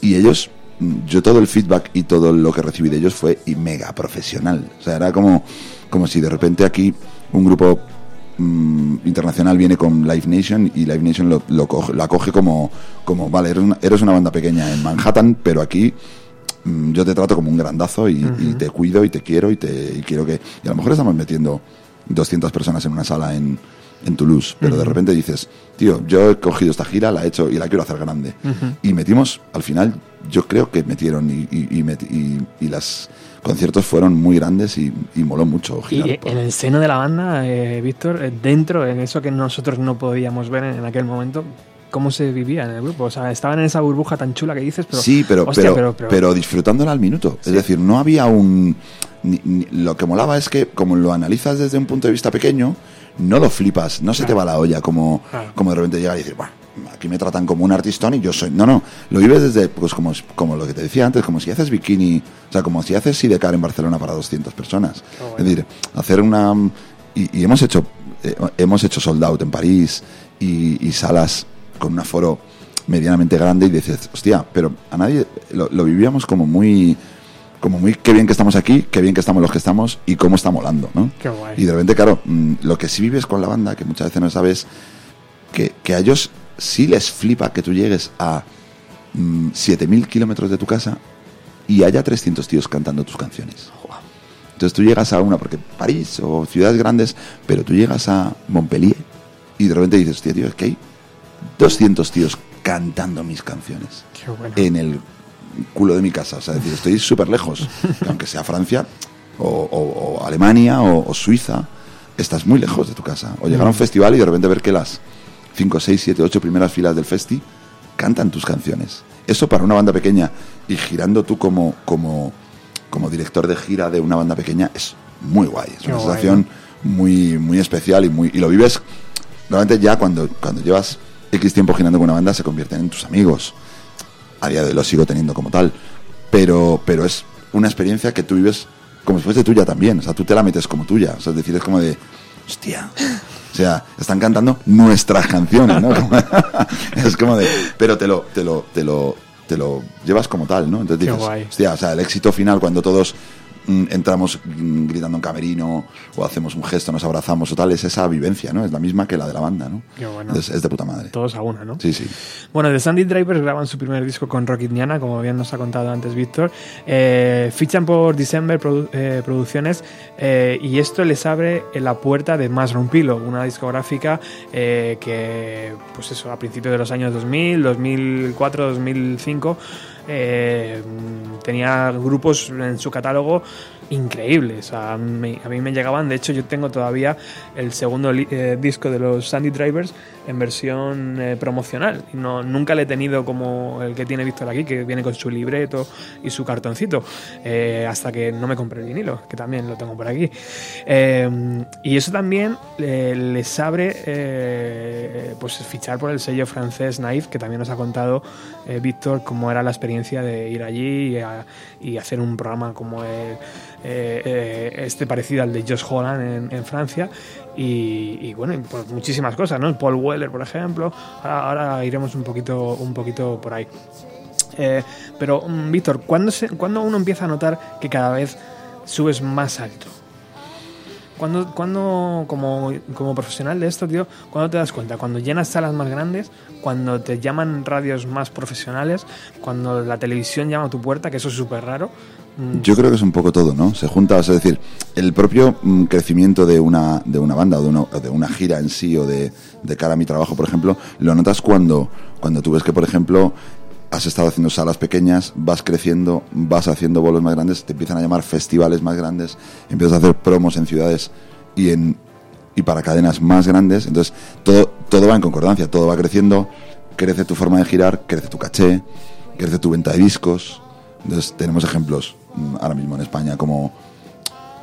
Y ellos mm, yo todo el feedback y todo lo que recibí de ellos fue y mega profesional. O sea era como como si de repente aquí un grupo mm, internacional viene con Live Nation y Live Nation lo, lo coge, la coge como como vale eres una, eres una banda pequeña en Manhattan pero aquí mm, yo te trato como un grandazo y, y te cuido y te quiero y te y quiero que y a lo mejor estamos metiendo 200 personas en una sala en en Toulouse, pero de repente dices, tío, yo he cogido esta gira, la he hecho y la quiero hacer grande. Y metimos, al final, yo creo que metieron y, y, y, met- y, y las conciertos fueron muy grandes y, y moló mucho Y en el seno de la banda, eh, Víctor, eh, dentro, en eso que nosotros no podíamos ver en, en aquel momento, ¿cómo se vivía en el grupo? O sea, estaban en esa burbuja tan chula que dices, pero... sí, pero, hostia, pero, pero, pero, disfrutándola al minuto. Es decir, no había un... ni- ni- lo que molaba es que, como lo analizas desde un punto de vista pequeño, no lo flipas, no se te va la olla como, Claro. como de repente llegar y decir, "Buah, aquí me tratan como un artistón y yo soy... No, no, lo vives desde, pues como, como lo que te decía antes, como si haces bikini, o sea, como si haces Sidecar en Barcelona para 200 personas. Es decir, hacer una... Y, y hemos hecho eh, hemos hecho sold out en París y, y salas con un aforo medianamente grande y dices, hostia, pero a nadie lo, lo vivíamos como muy como muy qué bien que estamos aquí, qué bien que estamos los que estamos y cómo está molando, ¿no? Qué guay. Y de repente, claro, mm, lo que sí vives con la banda, que muchas veces no sabes, que, que a ellos sí les flipa que tú llegues a mm, 7.000 kilómetros de tu casa y haya 300 tíos cantando tus canciones. Entonces tú llegas a una, porque París o ciudades grandes, pero tú llegas a Montpellier y de repente dices, hostia, tío, es que hay 200 tíos cantando mis canciones Qué bueno. en el culo de mi casa. O sea, es decir, estoy súper lejos. Que aunque sea Francia o, o- o Alemania o, o Suiza, estás muy lejos de tu casa. O llegar a un festival y de repente ver que las 5, 6, 7, 8 primeras filas del festi cantan tus canciones. Eso para una banda pequeña y girando tú como, como, como director de gira de una banda pequeña es muy guay. Es Qué una guay, sensación muy, muy especial y, muy, y lo vives realmente ya cuando, cuando llevas X tiempo girando con una banda se convierten en tus amigos. A día de hoy lo sigo teniendo como tal. Pero, pero es una experiencia que tú vives como si fuese tuya también. O sea, tú te la metes como tuya. O sea, es decir, es como de, hostia. O sea, están cantando nuestras canciones, ¿no? Como- es como de, pero te lo, te lo, te lo, te lo llevas como tal, ¿no? Entonces dices, hostia, o sea, el éxito final cuando todos entramos mm, gritando en camerino o hacemos un gesto, nos abrazamos o tal, es esa vivencia, ¿no? Es la misma que la de la banda, ¿no? Qué bueno. Entonces, es de puta madre. Todos a una, ¿no? Sí, sí. Bueno, The Sandy Drivers graban su primer disco con Rocky Indiana, como bien nos ha contado antes Víctor. Eh, fichan por December Produ- eh, Producciones eh, y esto les abre la puerta de Mushroom Pillow, una discográfica que, pues eso, a principios de los años 2000, 2004, 2005, eh, tenía grupos en su catálogo increíbles. Sea, me- a mí me llegaban, de hecho yo tengo todavía el segundo eh, disco de los Sandy Drivers en versión eh, promocional. No, nunca le he tenido como el que tiene Víctor aquí, que viene con su libreto y su cartoncito, eh, hasta que no me compré el vinilo, que también lo tengo por aquí. Y eso también les abre pues fichar por el sello francés Naif, que también nos ha contado Víctor cómo era la experiencia de ir allí y, a- y hacer un programa como el, eh, eh, este parecido al de Josh Holland en, Francia. Y, y bueno, pues muchísimas cosas, ¿no? Paul Weller, por ejemplo. Ahora, iremos un poquito, un poquito por ahí. Eh, pero, mm, Víctor, ¿cuándo, se- ¿cuándo uno empieza a notar que cada vez subes más alto? ¿Cuándo, cuándo, como, como profesional de esto, tío, cuándo te das cuenta? ¿Cuando llenas salas más grandes? ¿Cuando te llaman radios más profesionales? ¿Cuando la televisión llama a tu puerta? Que eso es súper raro. Mm, Yo creo que es un poco todo, ¿no? Se junta, es decir, el propio mm, crecimiento de una, de una banda o de una, de una gira en sí o de, de cara a mi trabajo, por ejemplo, lo notas cuando, cuando tú ves que, por ejemplo, has estado haciendo salas pequeñas, vas creciendo, vas haciendo bolos más grandes, te empiezan a llamar festivales más grandes, empiezas a hacer promos en ciudades y en y para cadenas más grandes, entonces todo, todo va en concordancia, todo va creciendo, crece tu forma de girar, crece tu caché, crece tu venta de discos. Entonces tenemos ejemplos mm, ahora mismo en España como,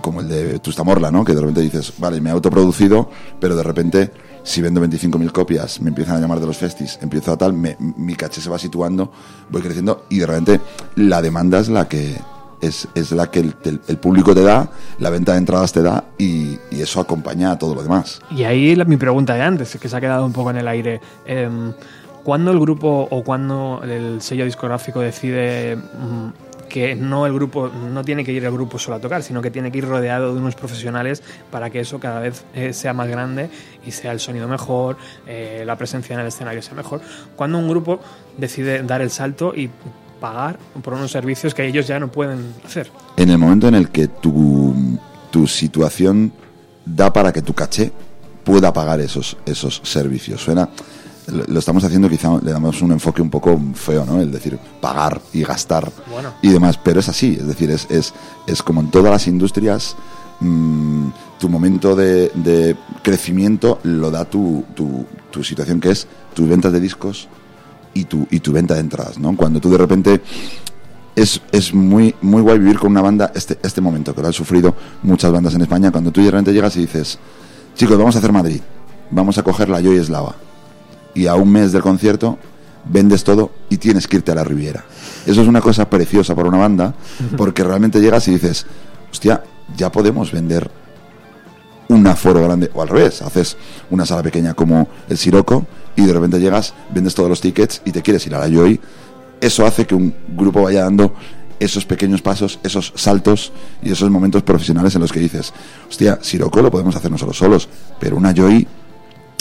como el de Tustamorla, ¿no? Que de repente dices, vale, me he autoproducido, pero de repente si vendo 25.000 copias, me empiezan a llamar de los festis, empiezo a tal, me- mi caché se va situando, voy creciendo y de repente la demanda es la que es, es la que el, público te da, la venta de entradas te da y, eso acompaña a todo lo demás. Y ahí mi pregunta de antes, que se ha quedado un poco en el aire. Em, ¿Cuándo el grupo o cuándo el sello discográfico decide mm, que no el grupo no tiene que ir el grupo solo a tocar, sino que tiene que ir rodeado de unos profesionales para que eso cada vez eh, sea más grande y sea el sonido mejor, eh, la presencia en el escenario sea mejor? ¿Cuándo un grupo decide dar el salto y pagar por unos servicios que ellos ya no pueden hacer? En el momento en el que tu, tu situación da para que tu caché pueda pagar esos, esos servicios. Suena, lo, lo estamos haciendo, quizá le damos un enfoque un poco feo, ¿no? El decir pagar y gastar Bueno. y demás, pero es así, es decir, es, es, es como en todas las industrias, mm, tu momento de, de crecimiento lo da tu, tu, tu situación, que es tus ventas de discos y tu, y tu venta de entradas, ¿no? Cuando tú de repente es, es muy, muy guay vivir con una banda este, este momento, que lo han sufrido muchas bandas en España, cuando tú de repente llegas y dices, chicos, vamos a hacer Madrid, vamos a coger la Joy Eslava, y a un mes del concierto vendes todo y tienes que irte a la Riviera. Eso es una cosa preciosa para una banda, porque realmente llegas y dices, hostia, ya podemos vender un aforo grande, o al revés, haces una sala pequeña como el Siroco y de repente llegas, vendes todos los tickets y te quieres ir a la Joy. Eso hace que un grupo vaya dando esos pequeños pasos, esos saltos y esos momentos profesionales en los que dices, hostia, Siroco lo podemos hacer nosotros solos, pero una Joy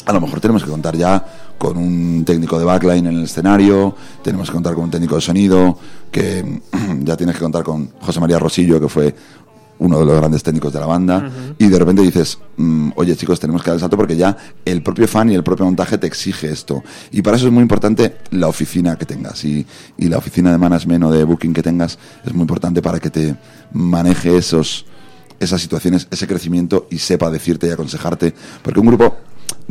a lo mejor tenemos que contar ya con un técnico de backline en el escenario, tenemos que contar con un técnico de sonido, que ya tienes que contar con José María Rosillo, que fue uno de los grandes técnicos de la banda, y de repente dices, mm, oye chicos, tenemos que dar el salto porque ya el propio fan y el propio montaje te exige esto. Y para eso es muy importante la oficina que tengas, y, y la oficina de management o de booking que tengas es muy importante para que te maneje esos, esas situaciones, ese crecimiento y sepa decirte y aconsejarte, porque un grupo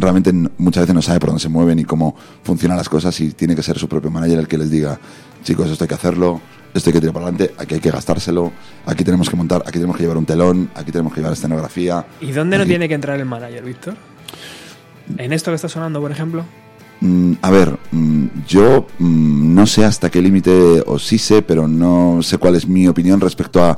realmente muchas veces no sabe por dónde se mueven y cómo funcionan las cosas y tiene que ser su propio manager el que les diga, chicos, esto hay que hacerlo, esto hay que tirar para adelante, aquí hay que gastárselo, aquí tenemos que montar, aquí tenemos que llevar un telón, aquí tenemos que llevar escenografía. ¿Y dónde no tiene que entrar el manager, Víctor? ¿En esto que está sonando, por ejemplo? Mm, a ver, mm, yo mm, no sé hasta qué límite, o sí sé, pero no sé cuál es mi opinión respecto a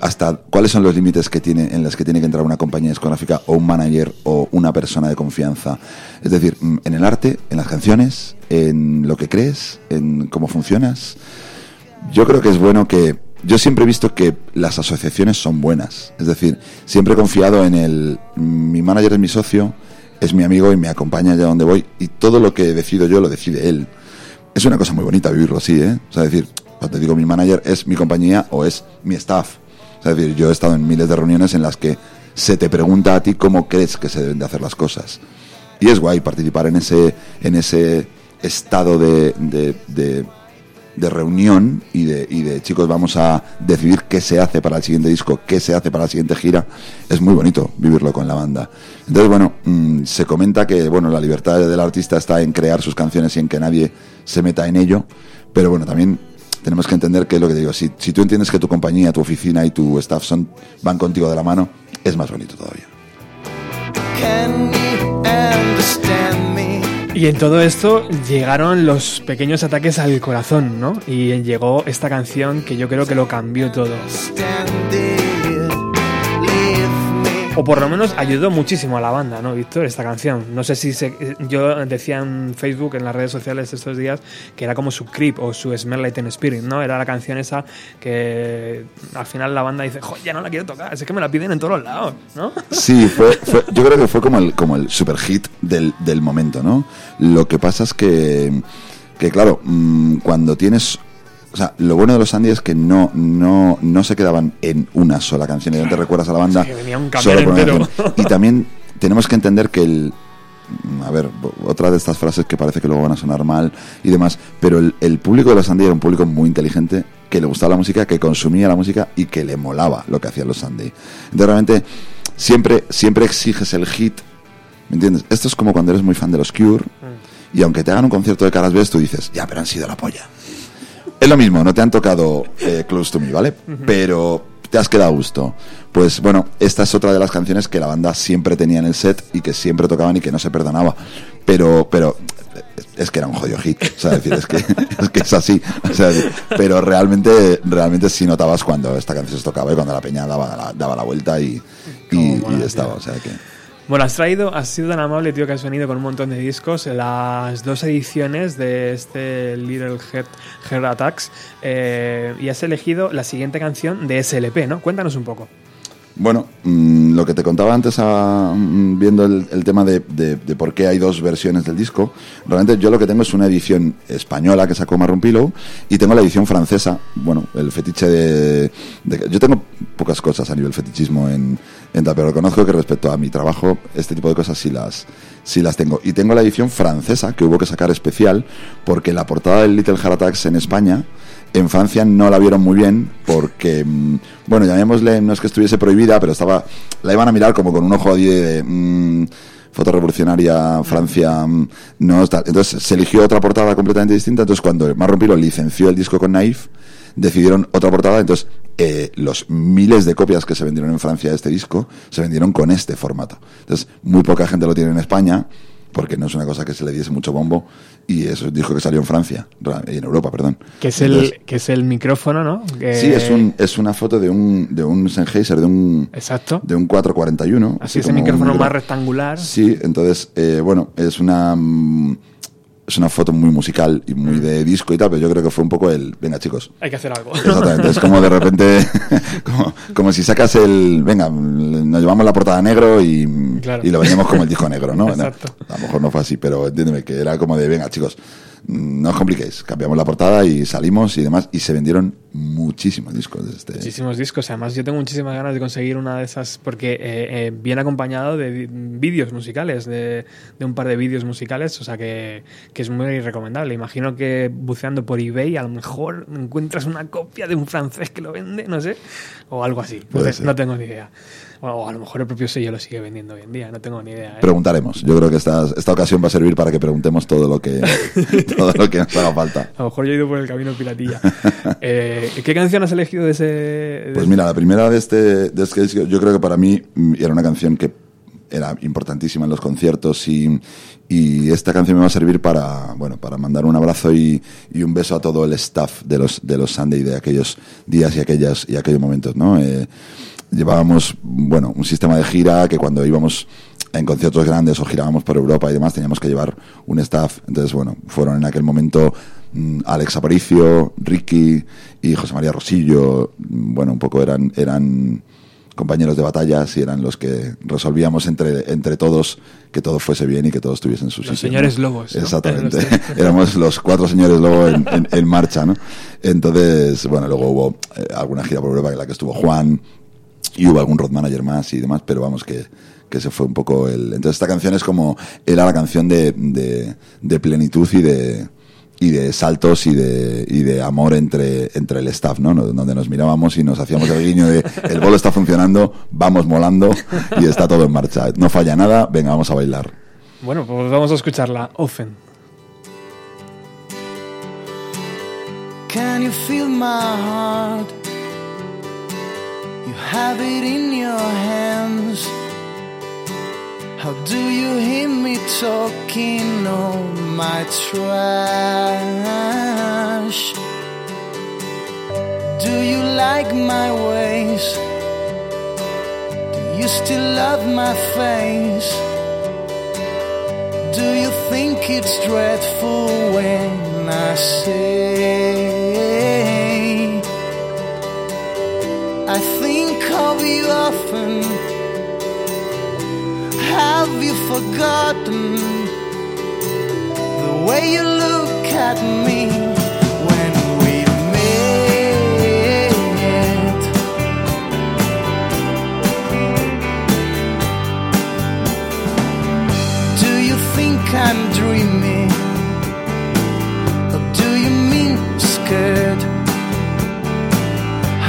hasta cuáles son los límites que tiene en los que tiene que entrar una compañía discográfica o un manager o una persona de confianza. Es decir, mm, en el arte, en las canciones, en lo que crees, en cómo funcionas. Yo creo que es bueno que yo siempre he visto que las asociaciones son buenas. Es decir, siempre he confiado en el mi manager es mi socio, es mi amigo y me acompaña allá donde voy y todo lo que decido yo lo decide él. Es una cosa muy bonita vivirlo así, ¿eh? O decir, te digo mi manager es mi compañía o es mi staff. Es decir, yo he estado en miles de reuniones en las que se te pregunta a ti cómo crees que se deben de hacer las cosas. Y es guay participar en ese, en ese estado de de reunión y de, y de chicos vamos a decidir qué se hace para el siguiente disco, qué se hace para la siguiente gira, es muy bonito vivirlo con la banda. Entonces, bueno, mm, se comenta que bueno, la libertad del artista está en crear sus canciones y en que nadie se meta en ello, pero bueno, también tenemos que entender que es lo que te digo, si, si tú entiendes que tu compañía, tu oficina y tu staff son, van contigo de la mano, es más bonito todavía. Y en todo esto llegaron los pequeños ataques al corazón, ¿no? Y llegó esta canción que yo creo que lo cambió todo. O por lo menos ayudó muchísimo a la banda, ¿no, Víctor? Esta canción. No sé si se, yo decía en Facebook, en las redes sociales estos días, que era como su Creep o su Smell Like Teen Spirit, ¿no? Era la canción esa que al final la banda dice, joder, ya no la quiero tocar, es que me la piden en todos lados, ¿no? Sí, fue- yo creo que fue como el, como el super hit del, del momento, ¿no? Lo que pasa es que, que claro, mm, cuando tienes... O sea, lo bueno de los Andy es que no, no, no se quedaban en una sola canción. Y no te recuerdas a la banda. Sí, que venía un solo con una. Y también tenemos que entender que el, a ver, otra de estas frases que parece que luego van a sonar mal y demás, pero el, el público de los Sandy era un público muy inteligente, que le gustaba la música, que consumía la música y que le molaba lo que hacían los Sandy. Entonces realmente siempre, siempre exiges el hit, ¿me entiendes? Esto es como cuando eres muy fan de los Cure y aunque te hagan un concierto de Caras B, tú dices, ya, pero han sido la polla. Es lo mismo, no te han tocado eh, Close to Me, ¿vale? Pero te has quedado a gusto. Pues bueno, esta es otra de las canciones que la banda siempre tenía en el set y que siempre tocaban y que no se perdonaba. Pero, pero es que era un jodido hit. O sea, es decir, es que, es que es así. O sea, pero realmente, realmente sí notabas cuando esta canción se tocaba y cuando la peña daba la, daba la vuelta y, y, y estaba. O sea que. Bueno, has traído, has sido tan amable, tío, que has venido con un montón de discos, las dos ediciones de este Little Head, Heart Attacks, eh, y has elegido la siguiente canción de SLP, ¿no? Cuéntanos un poco. Bueno, mm, lo que te contaba antes ah, mm, viendo el, el tema de, por qué hay dos versiones del disco, realmente yo lo que tengo es una edición española que sacó Marron Pillow y tengo la edición francesa, bueno, el fetiche de... de- yo tengo pocas cosas a nivel fetichismo en, en pero reconozco que respecto a mi trabajo, este tipo de cosas sí las, sí las tengo. Y tengo la edición francesa que hubo que sacar especial porque la portada del Little Heart Attacks en España en Francia no la vieron muy bien porque, mm, bueno, llamémosle, no es que estuviese prohibida, pero estaba, la iban a mirar como con un ojo ahí de, mm, foto revolucionaria, Francia, mm, no. Entonces se eligió otra portada completamente distinta. Entonces cuando Marron Pilo licenció el disco con Naif, decidieron otra portada. Entonces eh, los miles de copias que se vendieron en Francia de este disco se vendieron con este formato. Entonces muy poca gente lo tiene en España porque no es una cosa que se le diese mucho bombo y es un disco que salió en Francia, ra- en Europa, perdón. Que es el, Entonces, que es el micrófono, ¿no? Que- Sí, es, un, es una foto de un, de un Sennheiser, de un, Exacto. de un 441. Así, ese como un micrófono más rectangular. Sí, entonces, eh, bueno, es una mm, es una foto muy musical y Mm. muy de disco y tal, pero yo creo que fue un poco el, venga chicos, Hay que hacer algo. Exactamente, es como de repente, como, como si sacas el, venga, nos llevamos la portada negro y, Claro. y lo vendíamos como el disco negro, ¿no? Exacto. A lo mejor no fue así, pero entiéndeme que era como de, venga chicos, mm, no os compliquéis, cambiamos la portada y salimos y demás, y se vendieron muchísimos discos de este. Muchísimos discos. Además, yo tengo muchísimas ganas de conseguir una de esas porque eh, eh, viene acompañado de vídeos musicales, de, de un par de vídeos musicales, o sea que, que es muy recomendable. Imagino que buceando por eBay a lo mejor encuentras una copia de un francés que lo vende, no sé, o algo así. No, te- no tengo ni idea. O, o a lo mejor el propio sello lo sigue vendiendo hoy en día, no tengo ni idea. ¿eh? Preguntaremos. Yo creo que esta, esta ocasión va a servir para que preguntemos todo lo que, todo lo que nos haga falta. A lo mejor yo he ido por el camino piratilla. Eh, ¿Qué canción has elegido de ese...? de Pues mira, la primera de este, de este yo creo que para mí mm, era una canción que era importantísima en los conciertos y, y esta canción me va a servir para, bueno, para mandar un abrazo y, y un beso a todo el staff de los, de los Sunday de aquellos días y aquellas, y aquellos momentos, ¿no? Eh, llevábamos, bueno, un sistema de gira que cuando íbamos en conciertos grandes o girábamos por Europa y demás teníamos que llevar un staff. Entonces, bueno, fueron en aquel momento mm, Alex Aparicio, Ricky y José María Rosillo. Mm, Bueno, un poco eran, eran compañeros de batallas y eran los que resolvíamos entre, entre todos que todo fuese bien y que todos tuviesen su Los sitio, señores ¿no? lobos. Exactamente. Éramos los cuatro señores lobos en, en- en marcha, ¿no? Entonces, bueno, luego hubo eh, alguna gira por Europa en la que estuvo Juan y hubo algún road manager más y demás, pero vamos que, que se fue un poco el... Entonces esta canción es como, era la canción de, de, de plenitud y de, y de saltos y de, y de amor entre, entre el staff, ¿no? Donde nos mirábamos y nos hacíamos el guiño de el bolo está funcionando, vamos molando y está todo en marcha. No falla nada, venga, vamos a bailar. Bueno, pues vamos a escucharla. Often. Can you feel my heart? You have it in your hands. How do you hear me talking all my trash? Do you like my ways? Do you still love my face? Do you think it's dreadful when I say I think of you often? Have you forgotten the way you look at me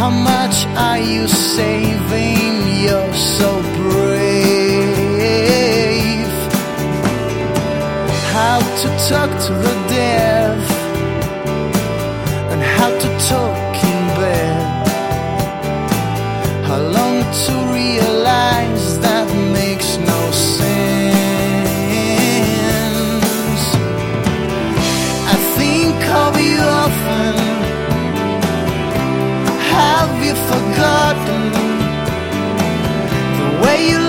How much are you saving? You're so brave. How to talk to the deaf and how to talk forgotten. The way you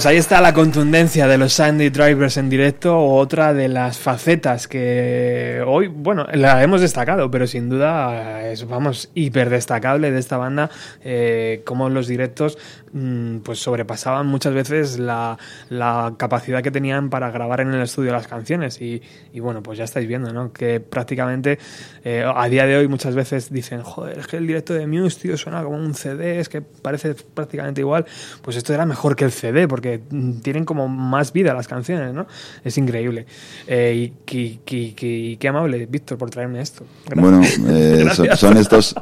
Pues ahí está la contundencia de los Sandy Drivers en directo, otra de las facetas que hoy, bueno, la hemos destacado, pero sin duda es, vamos, hiper destacable de esta banda, eh, como los directos mm, pues sobrepasaban muchas veces la, la capacidad que tenían para grabar en el estudio las canciones y, y bueno, pues ya estáis viendo, ¿no? Que prácticamente eh, a día de hoy muchas veces dicen, joder, es que el directo de Muse, tío, suena como un CD, es que parece prácticamente igual, pues esto era mejor que el CD, porque mm, tienen como más vida las canciones, ¿no? Es increíble. Eh, y, y- y- y- y qué amable, Víctor, por traerme esto. Gracias. Bueno, eh, son, estos.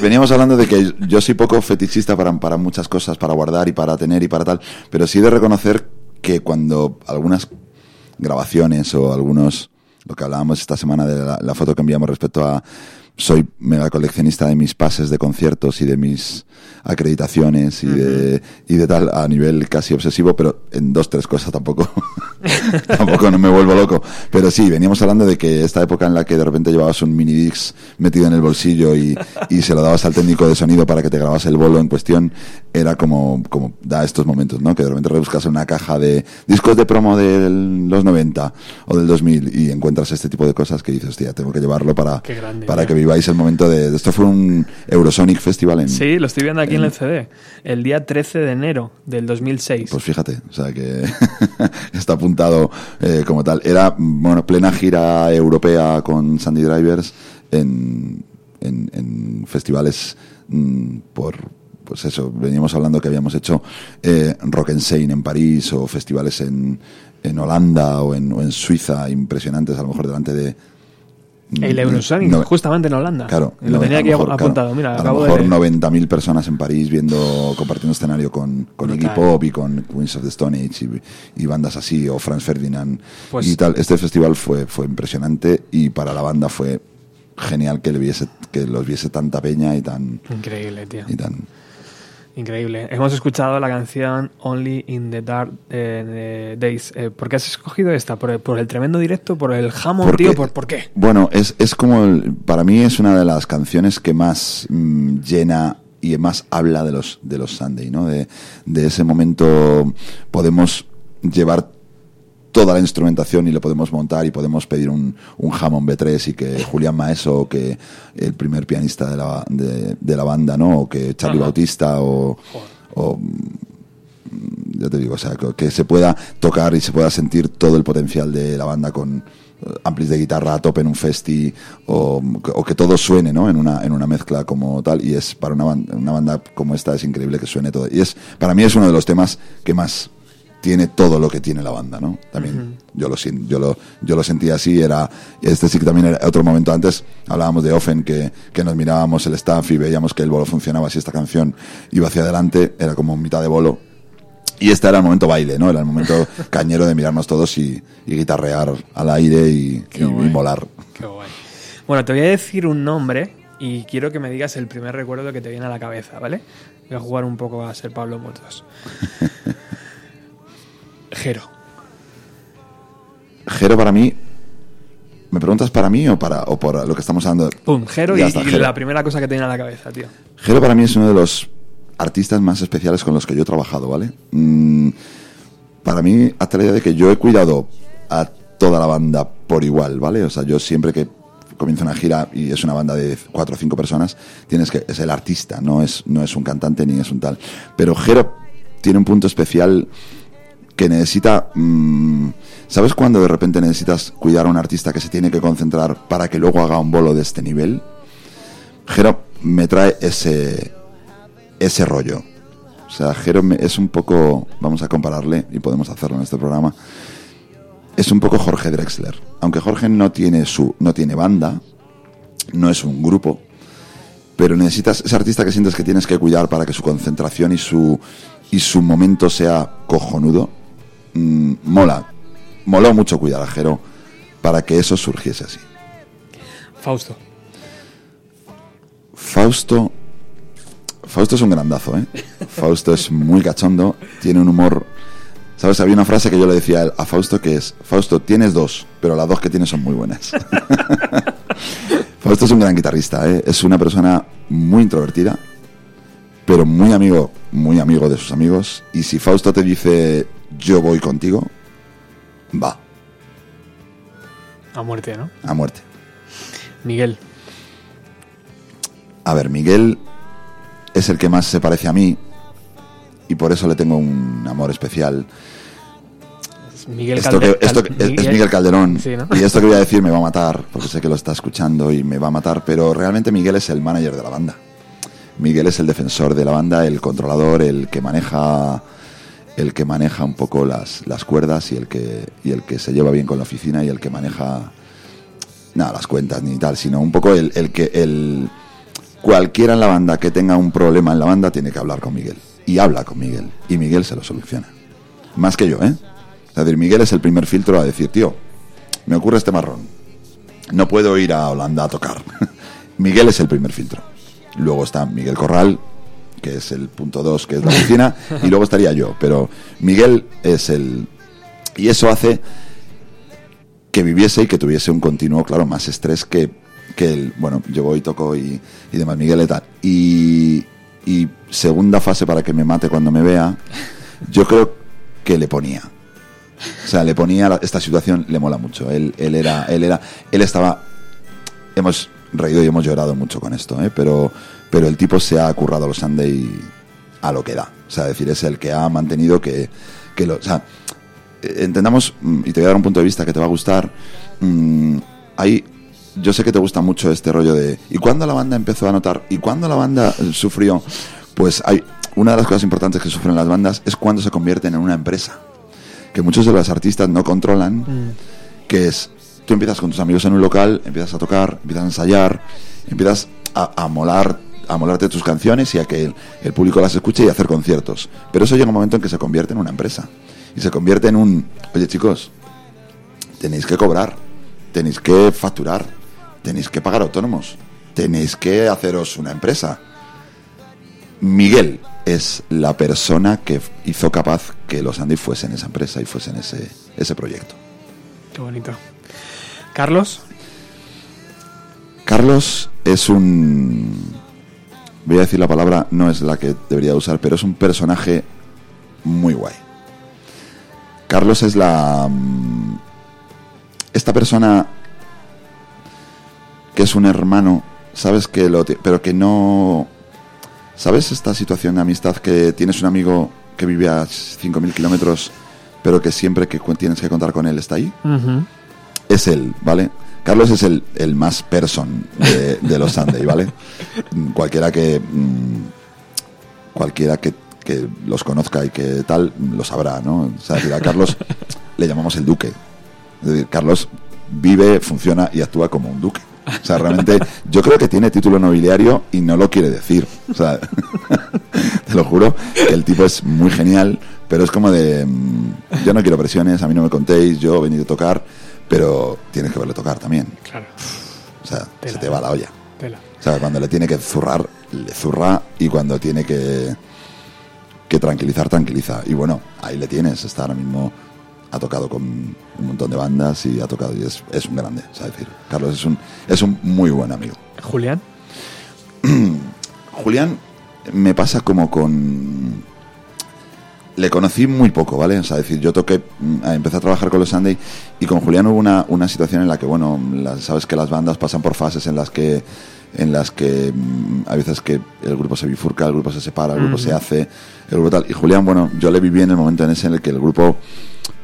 Veníamos hablando de que yo soy poco fetichista para, para muchas cosas, para guardar y para tener y para tal, pero sí de reconocer que cuando algunas grabaciones o algunos, lo que hablábamos esta semana de la, la foto que enviamos respecto a soy mega coleccionista de mis pases de conciertos y de mis acreditaciones y de y de tal a nivel casi obsesivo pero en dos tres cosas tampoco. Tampoco no me vuelvo loco. Pero sí veníamos hablando de que esta época en la que de repente llevabas un mini disc metido en el bolsillo y, y se lo dabas al técnico de sonido para que te grabase el bolo en cuestión era como como da estos momentos no que de repente rebuscas una caja de discos de promo de los 90 o del 2000 y encuentras este tipo de cosas que dices hostia tengo que llevarlo para para que viváis el momento de esto fue un Eurosonic Festival en Sí, lo estoy viendo aquí en en- el CD. El día 13 de enero del 2006. Pues fíjate, o sea que está apuntado eh, como tal. Era, bueno, plena gira europea con Sandy Drivers en, en, en festivales mm, por, pues eso, veníamos hablando que habíamos hecho eh, Rock and en París o festivales en, en Holanda o en, o en Suiza impresionantes, a lo mejor delante de... el Eurosonic, no- justamente en Holanda. Claro, Lo no- tenía aquí mejor, apuntado. Mira, a acabo lo mejor de... 90.000 personas en París viendo, compartiendo escenario con, con Iggy. Pop y con Queens of the Stone Age y, y bandas así, o Franz Ferdinand Pues- y tal. Este festival fue, fue impresionante y para la banda fue genial que, le viese, que los viese tanta peña y tan... Increíble, tío. Y tan Increíble. Hemos escuchado la canción Only in the Dark eh, Days. Eh, ¿Por qué has escogido esta? ¿Por el, por el tremendo directo? ¿Por el jamón, Porque- tío? ¿Por, ¿Por qué? Bueno, es, es como, el- para mí es una de las canciones que más mm, llena y más habla de los, de los Sunday, ¿no? De, de ese momento podemos llevar toda la instrumentación y lo podemos montar y podemos pedir un, un Hammond B3 y que Julián Maeso, o que el primer pianista de la, de, de la banda, ¿no? O que Charlie Ajá. Bautista o, o ya te digo, o sea, que- se pueda tocar y se pueda sentir todo el potencial de la banda con eh, amplis de guitarra a tope en un festi o, o que todo suene, ¿no? En una, en una mezcla como tal y es para una, ban- una banda como esta es increíble que suene todo y es para mí es uno de los temas que más tiene todo lo que tiene la banda, ¿no? También yo lo yo lo yo lo sentía así, era este sí que también era otro momento antes hablábamos de Offen que, que nos mirábamos el staff y veíamos que el bolo funcionaba si esta canción iba hacia adelante, era como mitad de bolo y este era el momento baile, ¿no? Era el momento cañero de mirarnos todos y, y guitarrear al aire y, y- y molar. Qué guay. Bueno, te voy a decir un nombre y quiero que me digas el primer recuerdo que te viene a la cabeza, ¿vale? Voy a jugar un poco a ser Pablo Motos. Jero. Jero para mí, ¿me preguntas para mí o para o por lo que estamos hablando? Pum, Jero y, la primera cosa que te viene a la cabeza, tío. Jero para mí es uno de los artistas más especiales con los que yo he trabajado, ¿vale? Mm, para mí, hasta la idea de que yo he cuidado a toda la banda por igual, ¿vale? O sea, yo siempre que comienzo una gira y es una banda de cuatro o cinco personas, tienes que es el artista, no es no es un cantante ni es un tal. Pero Jero tiene un punto especial que necesita. mm, ¿Sabes cuando de repente necesitas cuidar a un artista que se tiene que concentrar para que luego haga un bolo de este nivel? Jero me trae ese ese rollo. O sea, Jero es un poco, vamos a compararle y podemos hacerlo en este programa. Es un poco Jorge Drexler, aunque Jorge no tiene su no tiene banda, no es un grupo, pero necesitas ese artista que sientes que tienes que cuidar para que su concentración y su y su momento sea cojonudo. Mm, mola, moló mucho cuidar a Jero para que eso surgiese así. Fausto. Fausto. Fausto es un grandazo, ¿eh? Fausto es muy cachondo, tiene un humor. ¿Sabes? Había una frase que yo le decía a él- a Fausto que es: Fausto, tienes dos, pero las dos que tienes son muy buenas. Fausto es un gran guitarrista, ¿eh? Es una persona muy introvertida, pero muy amigo, muy amigo de sus amigos. Y si Fausto te dice yo voy contigo, va, A muerte, ¿no? a muerte. Miguel. A ver, Miguel es el que más se parece a mí y por eso le tengo un amor especial. Es Miguel Esto, que- Calde- esto Cal- que- es, es Miguel Calderón Sí, ¿no? y esto que voy a decir me va a matar porque sé que lo está escuchando y me va a matar, pero realmente Miguel es el manager de la banda. Miguel es el defensor de la banda, el controlador, el que maneja el que maneja un poco las, las cuerdas y el que y el que se lleva bien con la oficina y el que maneja nada, las cuentas ni tal, sino un poco el, el que el cualquiera en la banda que tenga un problema en la banda tiene que hablar con Miguel y habla con Miguel y Miguel se lo soluciona. Más que yo, ¿eh? Es decir, Miguel es el primer filtro a decir, tío, me ocurre este marrón. No puedo ir a Holanda a tocar. Miguel es el primer filtro. Luego está Miguel Corral, que es el punto 2, que es la oficina, y luego estaría yo. Pero Miguel es el... Y eso hace que viviese y que tuviese un continuo, claro, más estrés que, que el... Bueno, yo voy, toco y, y demás, Miguel y tal. Y, y segunda fase para que me mate cuando me vea, yo creo que le ponía. O sea, le ponía esta situación, le mola mucho. Él, él era, él era, él estaba. Hemos reído y hemos llorado mucho con esto, ¿eh? pero, pero el tipo se ha currado los Sunday a lo que da. O sea, es decir, es el que ha mantenido que, que lo. O sea, eh, entendamos, mm, y te voy a dar un punto de vista que te va a gustar. mm, hay. Yo sé que te gusta mucho este rollo de. ¿Y cuándo la banda empezó a notar? ¿Y cuándo la banda eh, sufrió? Pues hay. Una de las cosas importantes que sufren las bandas es cuando se convierten en una empresa que muchos de los artistas no controlan, que es, tú empiezas con tus amigos en un local, empiezas a tocar, empiezas a ensayar, empiezas a, molar a molarte tus canciones y a que el, el público las escuche y hacer conciertos. Pero eso llega un momento en que se convierte en una empresa. Y se convierte en un, oye chicos, tenéis que cobrar, tenéis que facturar, tenéis que pagar autónomos, tenéis que haceros una empresa. Miguel es la persona que hizo capaz que los Andy fuesen esa empresa y fuesen ese, ese proyecto. Qué bonito. Carlos. Carlos es un... Voy a decir la palabra, no es la que debería usar, pero es un personaje muy guay. Carlos es la... mm, Esta persona que es un hermano, sabes que lo... pero que no... ¿Sabes esta situación de amistad que tienes un amigo que vive a 5.000 kilómetros, pero que siempre que tienes que contar con él está ahí? Es él, ¿vale? Carlos es el, el más person de, de los Sunday, ¿vale? Mm, Cualquiera que. mm, Cualquiera que, que los conozca y que tal, lo sabrá, ¿no? O sea, decir, a Carlos le llamamos el duque. Es decir, Carlos vive, funciona y actúa como un duque. O sea, realmente yo creo que tiene título nobiliario y no lo quiere decir. O sea, te lo juro, que el tipo es muy genial, pero es como de, mm, yo no quiero presiones, a mí no me contéis, yo he venido a tocar, pero tienes que verle tocar también. Claro. O sea, Tela, se te va la olla. Tela. O sea, cuando le tiene que zurrar, le zurra y cuando tiene que, que tranquilizar, tranquiliza. Y bueno, ahí le tienes, está ahora mismo, ha tocado con un montón de bandas y ha tocado y es, es un grande, o sea, decir, Carlos es un, es un muy buen amigo. Julián. Julián me pasa como con... Le conocí muy poco, ¿vale? O sea, decir, yo toqué, mm, empecé a trabajar con los Sunday y con Julián hubo una, una situación en la que, bueno, las- sabes que las bandas pasan por fases en las que en las que mm, hay veces que el grupo se bifurca, el grupo se separa, el grupo Mm. se hace, el grupo tal. Y Julián, bueno, yo le viví en el momento en ese en el que el grupo,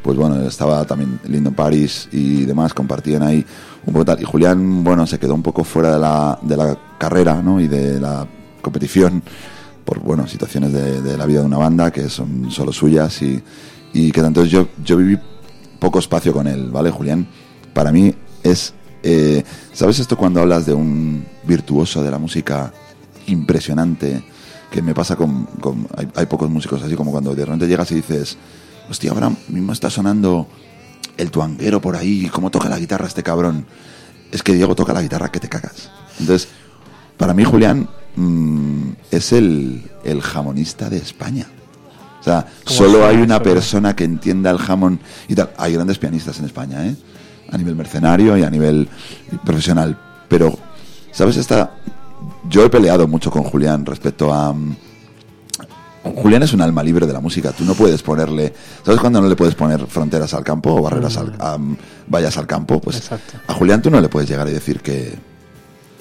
pues bueno, estaba también lindo en París y demás, compartían ahí un poco tal. Y Julián, bueno, se quedó un poco fuera de la, de la carrera, ¿no? Y de la competición por, bueno, situaciones de, la vida de una banda que son solo suyas y, y que entonces yo, yo viví poco espacio con él, ¿vale? Julián, para mí es... eh, ¿Sabes esto cuando hablas de un virtuoso de la música impresionante? Que me pasa con... con- hay, hay pocos músicos así como cuando de repente llegas y dices, hostia, ahora mismo está sonando el tuanguero por ahí, ¿cómo toca la guitarra este cabrón? Es que Diego toca la guitarra que te cagas. Entonces, para mí Julián mm, es el, el jamonista de España. O sea, ¿Cómo solo hay una persona que entienda el jamón y tal. Hay grandes pianistas en España, ¿eh? A nivel mercenario y a nivel profesional. Pero, ¿sabes esta? Yo he peleado mucho con Julián respecto a, mm, Julián es un alma libre de la música. Tú no puedes ponerle. ¿Sabes cuando no le puedes poner fronteras al campo o barreras al. a- vallas al campo? Pues Exacto. a Julián tú no le puedes llegar y decir que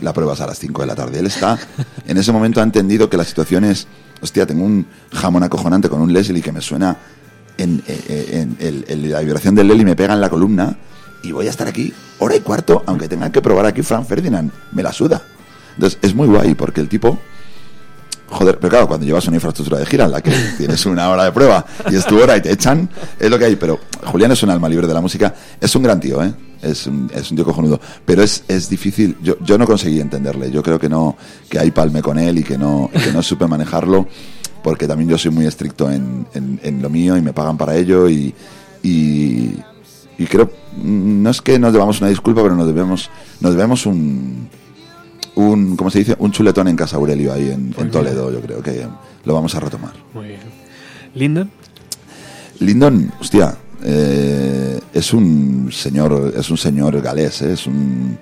la pruebas a las 5 de la tarde. Él está. En ese momento ha entendido que la situación es. Hostia, tengo un jamón acojonante con un Leslie que me suena. En, en- en- la vibración del Leslie me pega en la columna. Y voy a estar aquí hora y cuarto, aunque tenga que probar aquí Frank Ferdinand. Me la suda. Entonces es muy guay porque el tipo. Joder, pero claro, cuando llevas una infraestructura de gira en la que tienes una hora de prueba y es tu hora y te echan, es lo que hay. Pero Julián es un alma libre de la música, es un gran tío, ¿eh? Es un, es un tío cojonudo. Pero es, es difícil, yo, yo no conseguí entenderle. Yo creo que no, que hay palme con él y que no, que no supe manejarlo, porque también yo soy muy estricto en, en- en lo mío y me pagan para ello y, y, y creo, no es que nos debamos una disculpa, pero nos debemos, nos debemos un, un, ¿cómo se dice? Un chuletón en Casa Aurelio ahí en, en Toledo, yo creo que lo vamos a retomar. Muy bien. ¿Lyndon? Lyndon, hostia, eh, es un señor, es un señor galés, ¿eh? es un,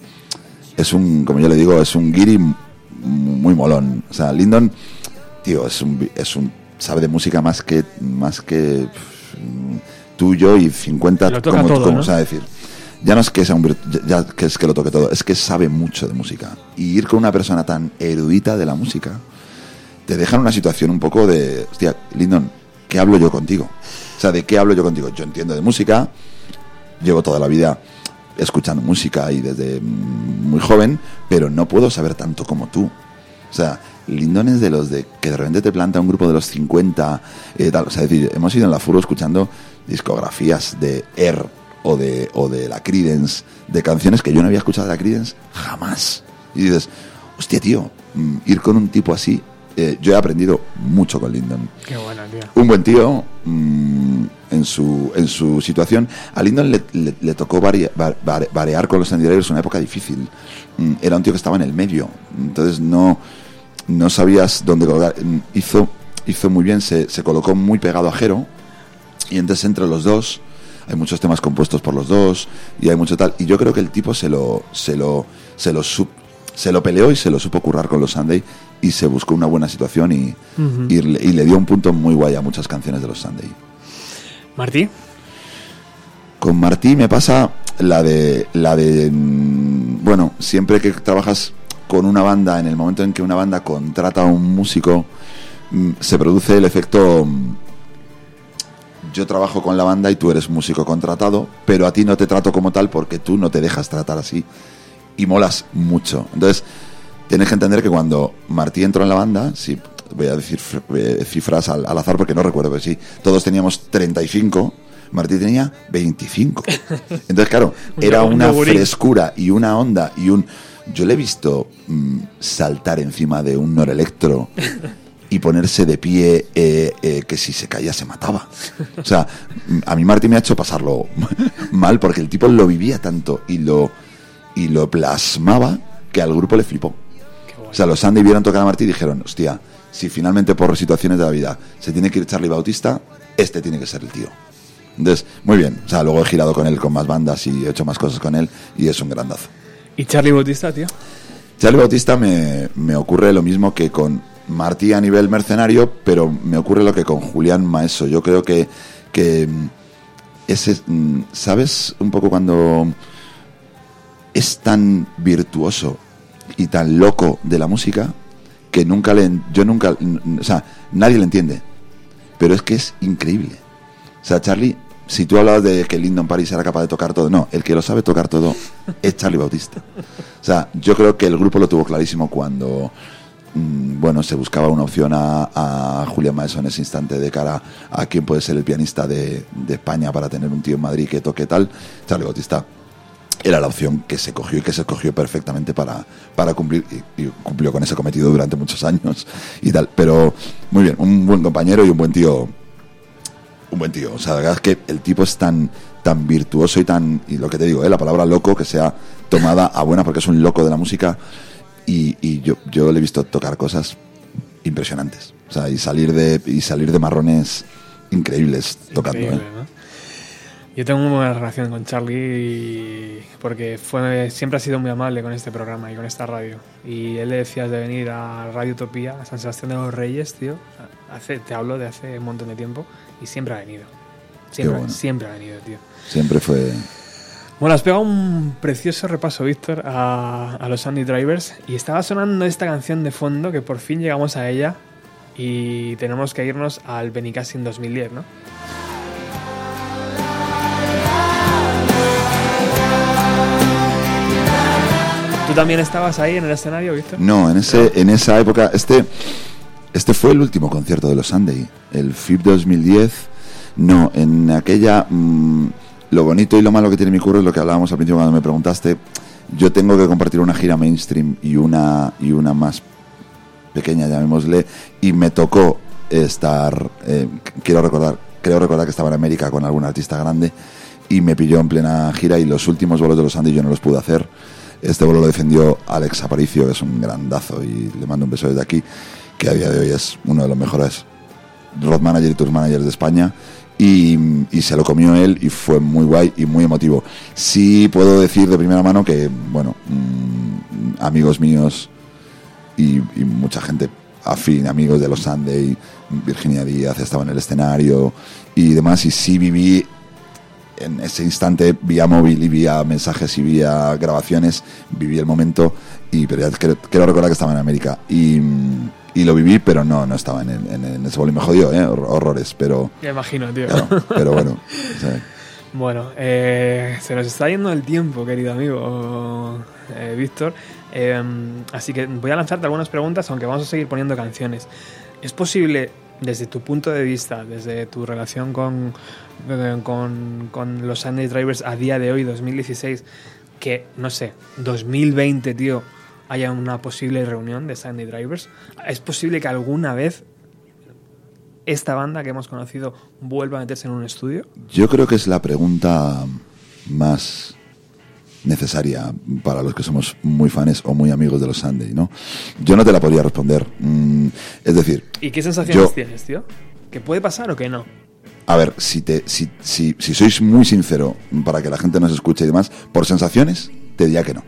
es un, como yo le digo, es un guiri muy molón. O sea, Lyndon, tío, es un, es un, sabe de música más que, más que tú, yo y 50, Lo toca como, todo, como- ¿no? sea, decir, ya no es que sea un, ya que es que lo toque todo, es que sabe mucho de música. Y ir con una persona tan erudita de la música, te deja en una situación un poco de, hostia, Lyndon, ¿qué hablo yo contigo? O sea, ¿de qué hablo yo contigo? Yo entiendo de música, llevo toda la vida escuchando música y desde mm, muy joven, pero no puedo saber tanto como tú. O sea, Lyndon es de los de que de repente te planta un grupo de los 50, eh, tal. O sea, es decir, hemos ido en la furo escuchando discografías de Air o de, o de la Credence, de canciones que yo no había escuchado de la Credence jamás. Y dices, hostia, tío, mm, ir con un tipo así, eh, yo he aprendido mucho con Lyndon Qué buena, tío. un buen tío mm, en, su, en su situación. A Lyndon le, le- le tocó varia- va- va- variar con los Sandy Drivers una época difícil. Mm, era un tío que estaba en el medio, entonces no, no sabías dónde colocar. Mm, Hizo, hizo muy bien, se, se colocó muy pegado a Jero y entonces entre los dos hay muchos temas compuestos por los dos y hay mucho tal. Y yo creo que el tipo se lo, se lo, se lo, sup- se lo peleó y se lo supo currar con los Sunday y se buscó una buena situación y, y, le, y le dio un punto muy guay a muchas canciones de los Sunday. ¿Martí? Con Martí me pasa la de la de mm, bueno, siempre que trabajas con una banda, en el momento en que una banda contrata a un músico, mm, se produce el efecto mm, yo trabajo con la banda y tú eres músico contratado, pero a ti no te trato como tal porque tú no te dejas tratar así y molas mucho. Entonces, tienes que entender que cuando Martí entró en la banda, sí, voy a decir fr- cifras al, al azar porque no recuerdo, pero sí, todos teníamos 35, Martí tenía 25. Entonces, claro, era una frescura y una onda y un... Yo le he visto mm, saltar encima de un Norelectro y ponerse de pie eh, eh, que si se caía se mataba. O sea, mm, a mí Martí me ha hecho pasarlo mal porque el tipo lo vivía tanto y lo, y lo plasmaba que al grupo le flipó. O sea, los Sandy vieron tocar a Martí y dijeron, hostia, si finalmente por situaciones de la vida se tiene que ir Charlie Bautista, este tiene que ser el tío. Entonces, muy bien. O sea, luego he girado con él con más bandas y he hecho más cosas con él y es un grandazo. ¿Y Charlie Bautista, tío? Charlie Bautista me, me ocurre lo mismo que con Martí a nivel mercenario, pero me ocurre lo que con Julián Maeso. Yo creo que, que mm, ese, mm, ¿sabes? Un poco cuando es tan virtuoso y tan loco de la música que nunca le, yo nunca, o sea, nadie le entiende, pero es que es increíble. O sea, Charlie, si tú hablabas de que Lyndon Paris era capaz de tocar todo, no, el que lo sabe tocar todo es Charlie Bautista. O sea, yo creo que el grupo lo tuvo clarísimo cuando, mm, bueno, se buscaba una opción a, a Julián Maeso en ese instante de cara a quién puede ser el pianista de España para tener un tío en Madrid que toque tal. Charlie Bautista era la opción que se cogió y que se cogió perfectamente para, para cumplir y, y cumplió con ese cometido durante muchos años y tal. Pero muy bien, un buen compañero y un buen tío. Un buen tío. O sea, la verdad es que el tipo es tan, tan virtuoso y tan. Y lo que te digo, ¿eh? la palabra loco que sea tomada a buena porque es un loco de la música. Y, y yo, yo le he visto tocar cosas impresionantes. O sea, y salir de, y salir de marrones increíbles tocando. Increíble, ¿eh? ¿no? Yo tengo muy buena relación con Charlie porque fue, siempre ha sido muy amable con este programa y con esta radio. Y él le decía de venir a Radio Utopía, a San Sebastián de los Reyes, tío. Hace, te hablo de hace un montón de tiempo y siempre ha venido. Siempre, bueno. siempre ha venido, tío. Siempre fue... Bueno, has pegado un precioso repaso, Víctor, a, a los Andy Drivers y estaba sonando esta canción de fondo que por fin llegamos a ella y tenemos que irnos al Benicassin 2010, ¿no? ¿Tú también estabas ahí en el escenario, Víctor? No, en, ese, en esa época, este, este fue el último concierto de los Sunday, el FIP 2010. No, en aquella, mm, lo bonito y lo malo que tiene mi curro es lo que hablábamos al principio cuando me preguntaste. Yo tengo que compartir una gira mainstream y una, y una más pequeña, llamémosle, y me tocó estar, eh, quiero recordar, creo recordar que estaba en América con algún artista grande y me pilló en plena gira y los últimos vuelos de los Andy yo no los pude hacer. Este vuelo lo defendió Alex Aparicio, que es un grandazo y le mando un beso desde aquí, que a día de hoy es uno de los mejores road manager y tour managers de España. Y, y se lo comió él y fue muy guay y muy emotivo. Sí puedo decir de primera mano que, bueno, mm, amigos míos y, y mucha gente afín, amigos de los Sunday, Virginia Díaz estaba en el escenario y demás, y sí viví en ese instante vía móvil y vía mensajes y vía grabaciones, viví el momento, y pero ya quiero, quiero recordar que estaba en América y, y lo viví, pero no, no estaba en, el- en, ese y me jodió, ¿eh? Hor- horrores, pero, Ya imagino, tío. claro, pero bueno, Bueno, eh, se nos está yendo el tiempo, querido amigo eh, Víctor. Eh, así que voy a lanzarte algunas preguntas, aunque vamos a seguir poniendo canciones. ¿Es posible, desde tu punto de vista, desde tu relación con, con, con los Sunday Drivers a día de hoy, 2016, que, no sé, 2020, tío, haya una posible reunión de Sunday Drivers? ¿Es posible que alguna vez esta banda que hemos conocido vuelva a meterse en un estudio? Yo creo que es la pregunta más necesaria para los que somos muy fans o muy amigos de los Sunday, ¿no? Yo no te la podría responder. Mm, es decir, ¿Y qué sensaciones Yo- tienes, tío? ¿Que puede pasar o que no? a ver, si, te, si, si, si sois muy sincero para que la gente nos escuche y demás, por sensaciones, te diría que no.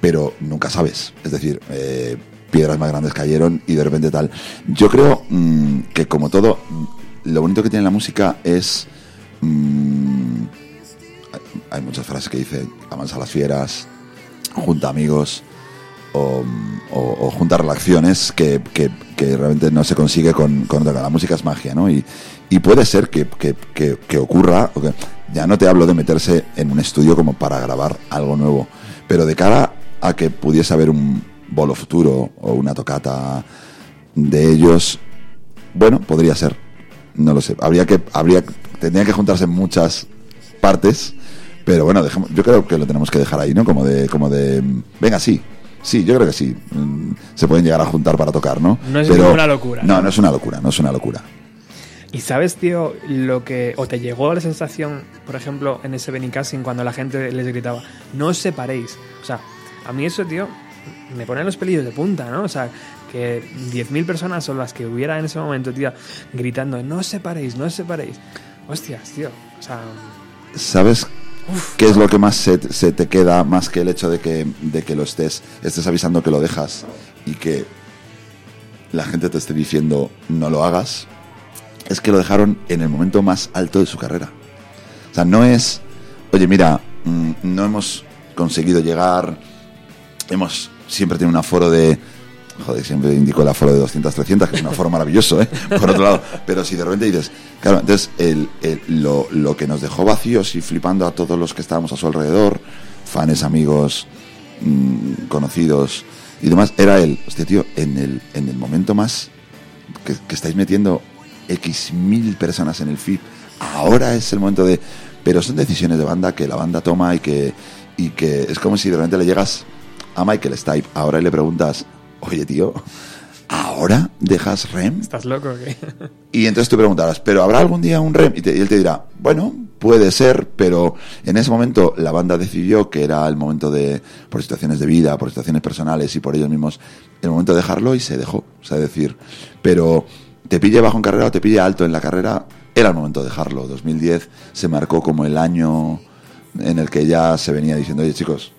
Pero nunca sabes. Es decir, eh, piedras más grandes cayeron y de repente tal. Yo creo mm, que como todo, mm, lo bonito que tiene la música es... mm, hay- muchas frases que dice, avanza las fieras, junta amigos o, junta relaciones que, que- realmente no se consigue con, con. La música es magia, ¿no? Y, puede ser que, que- ocurra, ya no te hablo de meterse en un estudio como para grabar algo nuevo, pero de cara a que pudiese haber un bolo futuro o una tocata de ellos, bueno, podría ser. No lo sé. Habría que, habría, tendrían que juntarse muchas partes, pero bueno, dejemos- yo creo que lo tenemos que dejar ahí, ¿no? Como de, como de, venga, sí. Sí, yo creo que sí. Mm, Se pueden llegar a juntar para tocar, ¿no? No es ninguna locura, No, ¿no? no es una locura, no es una locura. ¿Y sabes, tío, lo que. o te llegó la sensación, por ejemplo, en ese Benicassin cuando la gente les gritaba, no os separéis? O sea, a mí eso, tío, me pone los pelillos de punta, ¿no? O sea, que 10.000 personas son las que hubiera en ese momento, tío, gritando, no os separéis, no os separéis. Hostias, tío. O sea, ¿Sabes qué es lo que más se, te queda más que el hecho de que, de que lo estés, estés avisando que lo dejas y que la gente te esté diciendo no lo hagas? Es que lo dejaron en el momento más alto de su carrera. O sea, no es, oye, mira, mm, no hemos conseguido llegar, hemos siempre tenido un aforo de, joder, siempre indico el aforo de 200, 300, que es un aforo maravilloso, ¿eh? Por otro lado, pero si de repente dices, claro, entonces lo, lo que nos dejó vacíos y flipando a todos los que estábamos a su alrededor, fans, amigos, mm, conocidos y demás, era él, hostia, tío, en el, en el momento más que, que estáis metiendo X mil personas en el feed, ahora es el momento de... Pero son decisiones de banda que la banda toma y que, y que es como si de repente le llegas a Michael Stipe ahora y le preguntas, oye tío, ¿ahora dejas REM? ¿estás loco o qué? Y entonces tú preguntarás, ¿pero habrá algún ddía un REM? Y, te- y él te dirá, bueno, puede ser, pero en ese momento la banda decidió que era el momento de, por situaciones de vida, por situaciones personales y por ellos mismos, el momento de dejarlo y se dejó. O sea, decir, pero te pille bajo en carrera o te pille alto en la carrera, era el momento de dejarlo. 2010 se marcó como el año en el que ya se venía diciendo, oye chicos,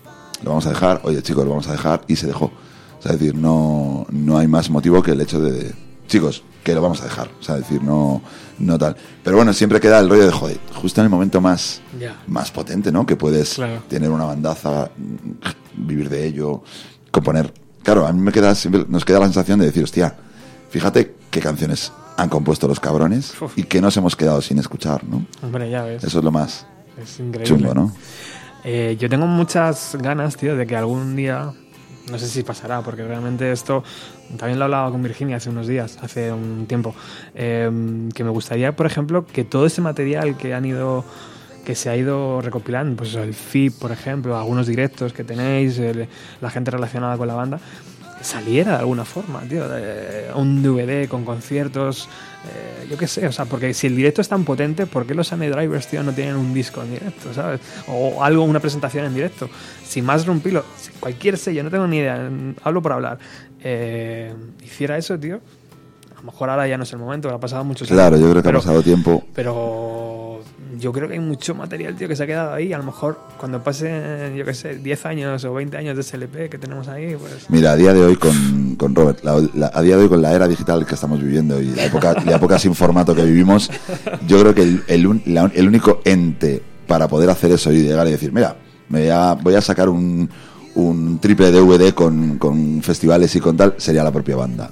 lo vamos a dejar, oye chicos, lo vamos a dejar, y se dejó. O sea, es decir, no, no hay más motivo que el hecho de, chicos, que lo vamos a dejar. O sea, decir, no, no tal. Pero bueno, siempre queda el rollo de, joder, justo en el momento más, más potente, ¿no? Que puedes Claro. tener una bandaza, vivir de ello, componer. Claro, a mí me queda siempre, nos queda la sensación de decir, hostia, fíjate qué canciones han compuesto los cabrones Uf. y que nos hemos quedado sin escuchar, ¿no? Hombre, ya ves. Eso es lo más Es increíble. chungo, ¿no? Eh, yo tengo muchas ganas, tío, de que algún día, no sé si pasará, porque realmente esto, también lo hablaba con Virginia hace unos días, hace un tiempo, eh, que me gustaría, por ejemplo, que todo ese material que han ido que se ha ido recopilando, pues el FIP, por ejemplo, algunos directos que tenéis, la gente relacionada con la banda, saliera de alguna forma, tío, un DVD con conciertos, eh, yo qué sé, o sea, porque si el directo es tan potente, ¿por qué los Sunny Drivers, tío, no tienen un disco en directo, ¿sabes? O algo, una presentación en directo. Si más rompilo, cualquier sello, no tengo ni idea, hablo por hablar, eh, hiciera eso, tío, mejor ahora ya no es el momento, ha pasado muchos años. Claro, yo creo que pero- ha pasado tiempo. pero yo creo que hay mucho material, tío, que se ha quedado ahí. A lo mejor cuando pasen, yo qué sé, 10 años o 20 años de SLP que tenemos ahí, pues... Mira, a día de hoy con, con Robert, la- la- a día de hoy con la era digital que estamos viviendo y la época, la época sin formato que vivimos, yo creo que el, el un- la- el único ente para poder hacer eso y llegar y decir, mira, me voy, a, voy a sacar un, un triple DVD con, con festivales y con tal, sería la propia banda.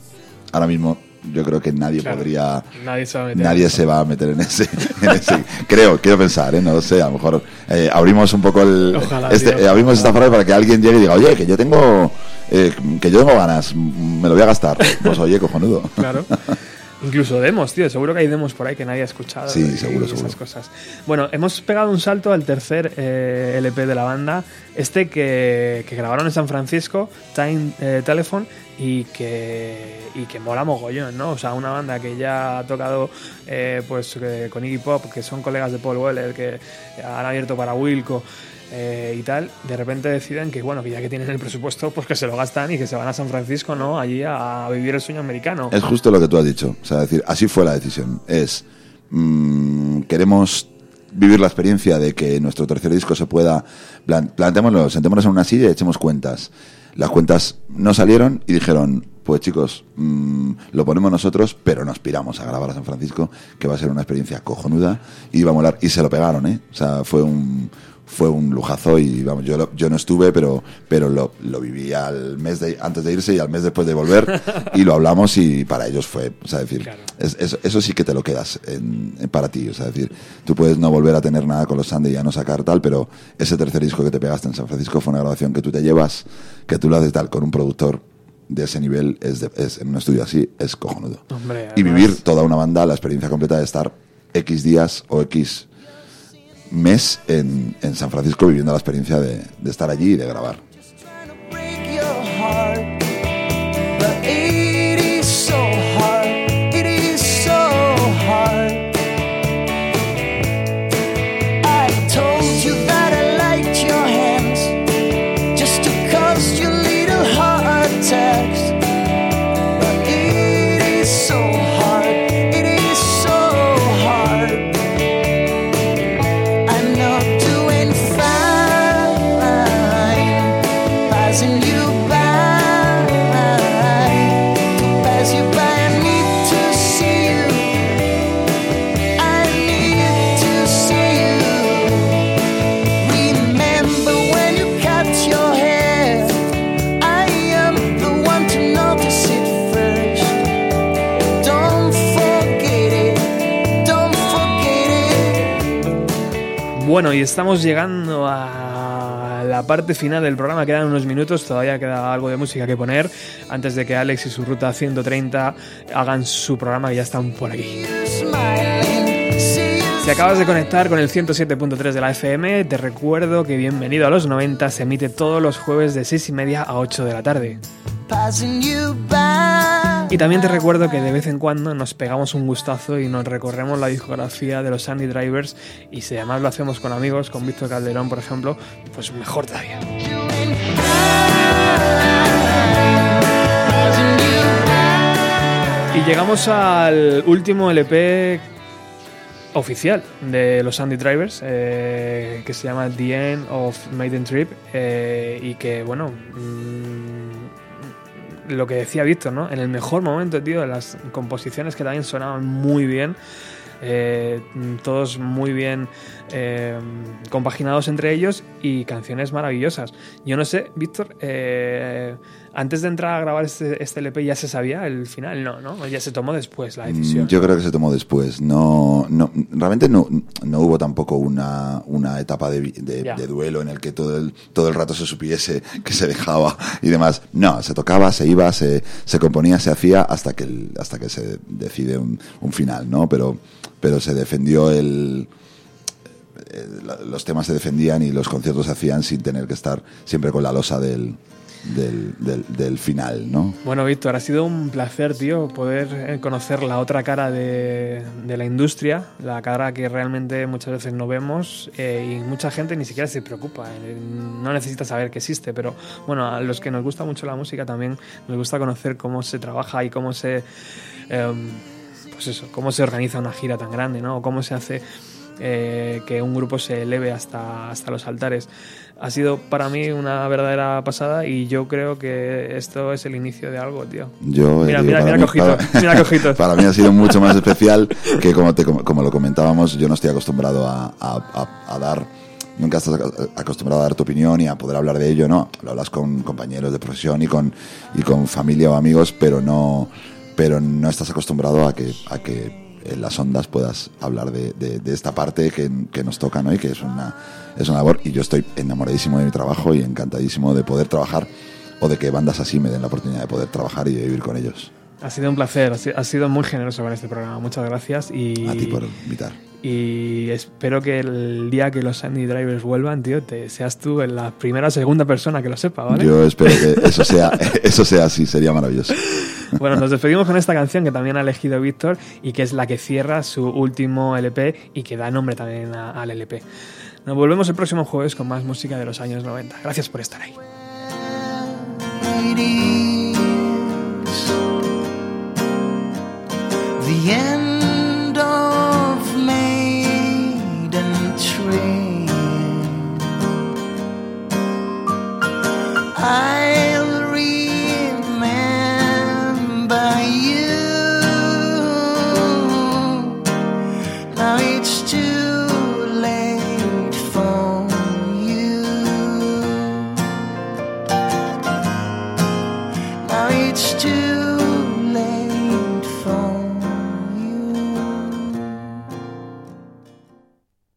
Ahora mismo yo creo que nadie Claro. podría... Nadie se va a meter. Nadie se va a meter en ese, en ese- creo, quiero pensar, ¿eh? no lo sé, a lo mejor eh, abrimos un poco el, Ojalá, este- tío, eh, abrimos ojalá. esta frase para que alguien llegue y diga, oye, que yo tengo, eh, que yo tengo ganas, me lo voy a gastar. Pues oye, cojonudo. Claro. Incluso demos, tío. Seguro que hay demos por ahí que nadie ha escuchado. Sí, y seguro, esas seguro. cosas. Bueno, hemos pegado un salto al tercer eh, LP de la banda. Este que, que grabaron en San Francisco, Time eh, Telephone, y que, y que mola mogollón, ¿no? O sea, una banda que ya ha tocado eh, pues eh, con Iggy Pop, que son colegas de Paul Weller, que han abierto para Wilco. eh, y tal, de repente deciden que bueno, que ya que tienen el presupuesto, pues que se lo gastan y que se van a San Francisco, ¿no? Allí a vivir el sueño americano. Es justo lo que tú has dicho. O sea, decir, así fue la decisión. Es, mm, queremos vivir la experiencia de que nuestro tercer disco se pueda, plan- planteémoslo, sentémonos en una silla y echemos cuentas. Las cuentas no salieron y dijeron, pues chicos, mm, lo ponemos nosotros, pero nos piramos a grabar a San Francisco, que va a ser una experiencia cojonuda y va a molar. Y se lo pegaron, ¿eh? O sea, fue un, fue un lujazo y vamos, yo, lo- yo no estuve, pero, pero lo, lo viví al mes de, antes de irse y al mes después de volver y lo hablamos y para ellos fue, o sea, decir, Claro. es- eso, eso sí que te lo quedas en- en- para ti, o sea, decir, tú puedes no volver a tener nada con los Sunday y ya no sacar tal, pero ese tercer disco que te pegaste en San Francisco fue una grabación que tú te llevas, que tú lo haces tal con un productor de ese nivel, es, de- es en un estudio así, es cojonudo. Hombre, y vivir toda una banda, la experiencia completa de estar X días o X mes en, en San Francisco viviendo la experiencia de, de estar allí y de grabar. Bueno, y estamos llegando a la parte final del programa. Quedan unos minutos, todavía queda algo de música que poner antes de que Alex y su ruta 130 hagan su programa que ya están por aquí. Si acabas de conectar con el 107.3 de la FM, te recuerdo que Bienvenido a los 90 se emite todos los jueves de 6 y media a 8 de la tarde. Y también te recuerdo que de vez en cuando nos pegamos un gustazo y nos recorremos la discografía de los Sandy Drivers y si además lo hacemos con amigos, con Víctor Calderón por ejemplo, pues mejor todavía. Y llegamos al último LP oficial de los Andy Drivers, eh, que se llama The End of Maiden Trip, eh, y que, bueno, mm, lo que decía Víctor, ¿no? En el mejor momento, tío, las composiciones que también sonaban muy bien. eh, todos muy bien eh, compaginados entre ellos y canciones maravillosas. Yo no sé, Víctor, eh, antes de entrar a grabar este, este LP ya se sabía el final, no, ¿no? Ya se tomó después la decisión. Mm, Yo creo que se tomó después. No, no, realmente no, no hubo tampoco una, una etapa de, duelo en el que todo el, todo el rato se supiese que se dejaba y demás. No, se tocaba, se iba, se, se componía, se hacía hasta que, el- hasta que se decide un, un final, ¿no? Pero, pero se defendió el, los temas se defendían y los conciertos se hacían sin tener que estar siempre con la losa del, del, final, ¿no? Bueno, Víctor, ha sido un placer, tío, poder eh, conocer la otra cara de, la industria, la cara que realmente muchas veces no vemos eh, y mucha gente ni siquiera se preocupa, eh, no necesita saber que existe, pero bueno, a los que nos gusta mucho la música también nos gusta conocer cómo se trabaja y cómo se, em, pues eso, cómo se organiza una gira tan grande, ¿no? Cómo se hace eh, que un grupo se eleve hasta, hasta los altares. Ha sido para mí una verdadera pasada y yo creo que esto es el inicio de algo, tío. Yo, Mira, eh, mira, para mira mí- cojito, para- mira cojito. para mí ha sido mucho más especial que como, te, como, como lo comentábamos, yo no estoy acostumbrado a, a- a- a dar, nunca estás ac- acostumbrado a dar tu opinión y a poder hablar de ello, ¿no? Lo hablas con compañeros de profesión y con, y con familia o amigos, pero no, pero no estás acostumbrado a que, a que en las ondas puedas hablar de, de- de esta parte que, que nos toca, ¿no? Y que es una, es una labor. Y yo estoy enamoradísimo de mi trabajo y encantadísimo de poder trabajar o de que bandas así me den la oportunidad de poder trabajar y de vivir con ellos. Ha sido un placer, has sido muy generoso con este programa. Muchas gracias y, A ti por invitar. Y espero que el día que los Andy Drivers vuelvan, tío, te seas tú en la primera o segunda persona que lo sepa, ¿vale? Yo espero que eso sea, eso sea así, sería maravilloso. Bueno, nos despedimos con esta canción que también ha elegido Víctor y que es la que cierra su último LP y que da nombre también a- al LP. Nos volvemos el próximo jueves con más música de los años 90. Gracias por estar ahí. The end I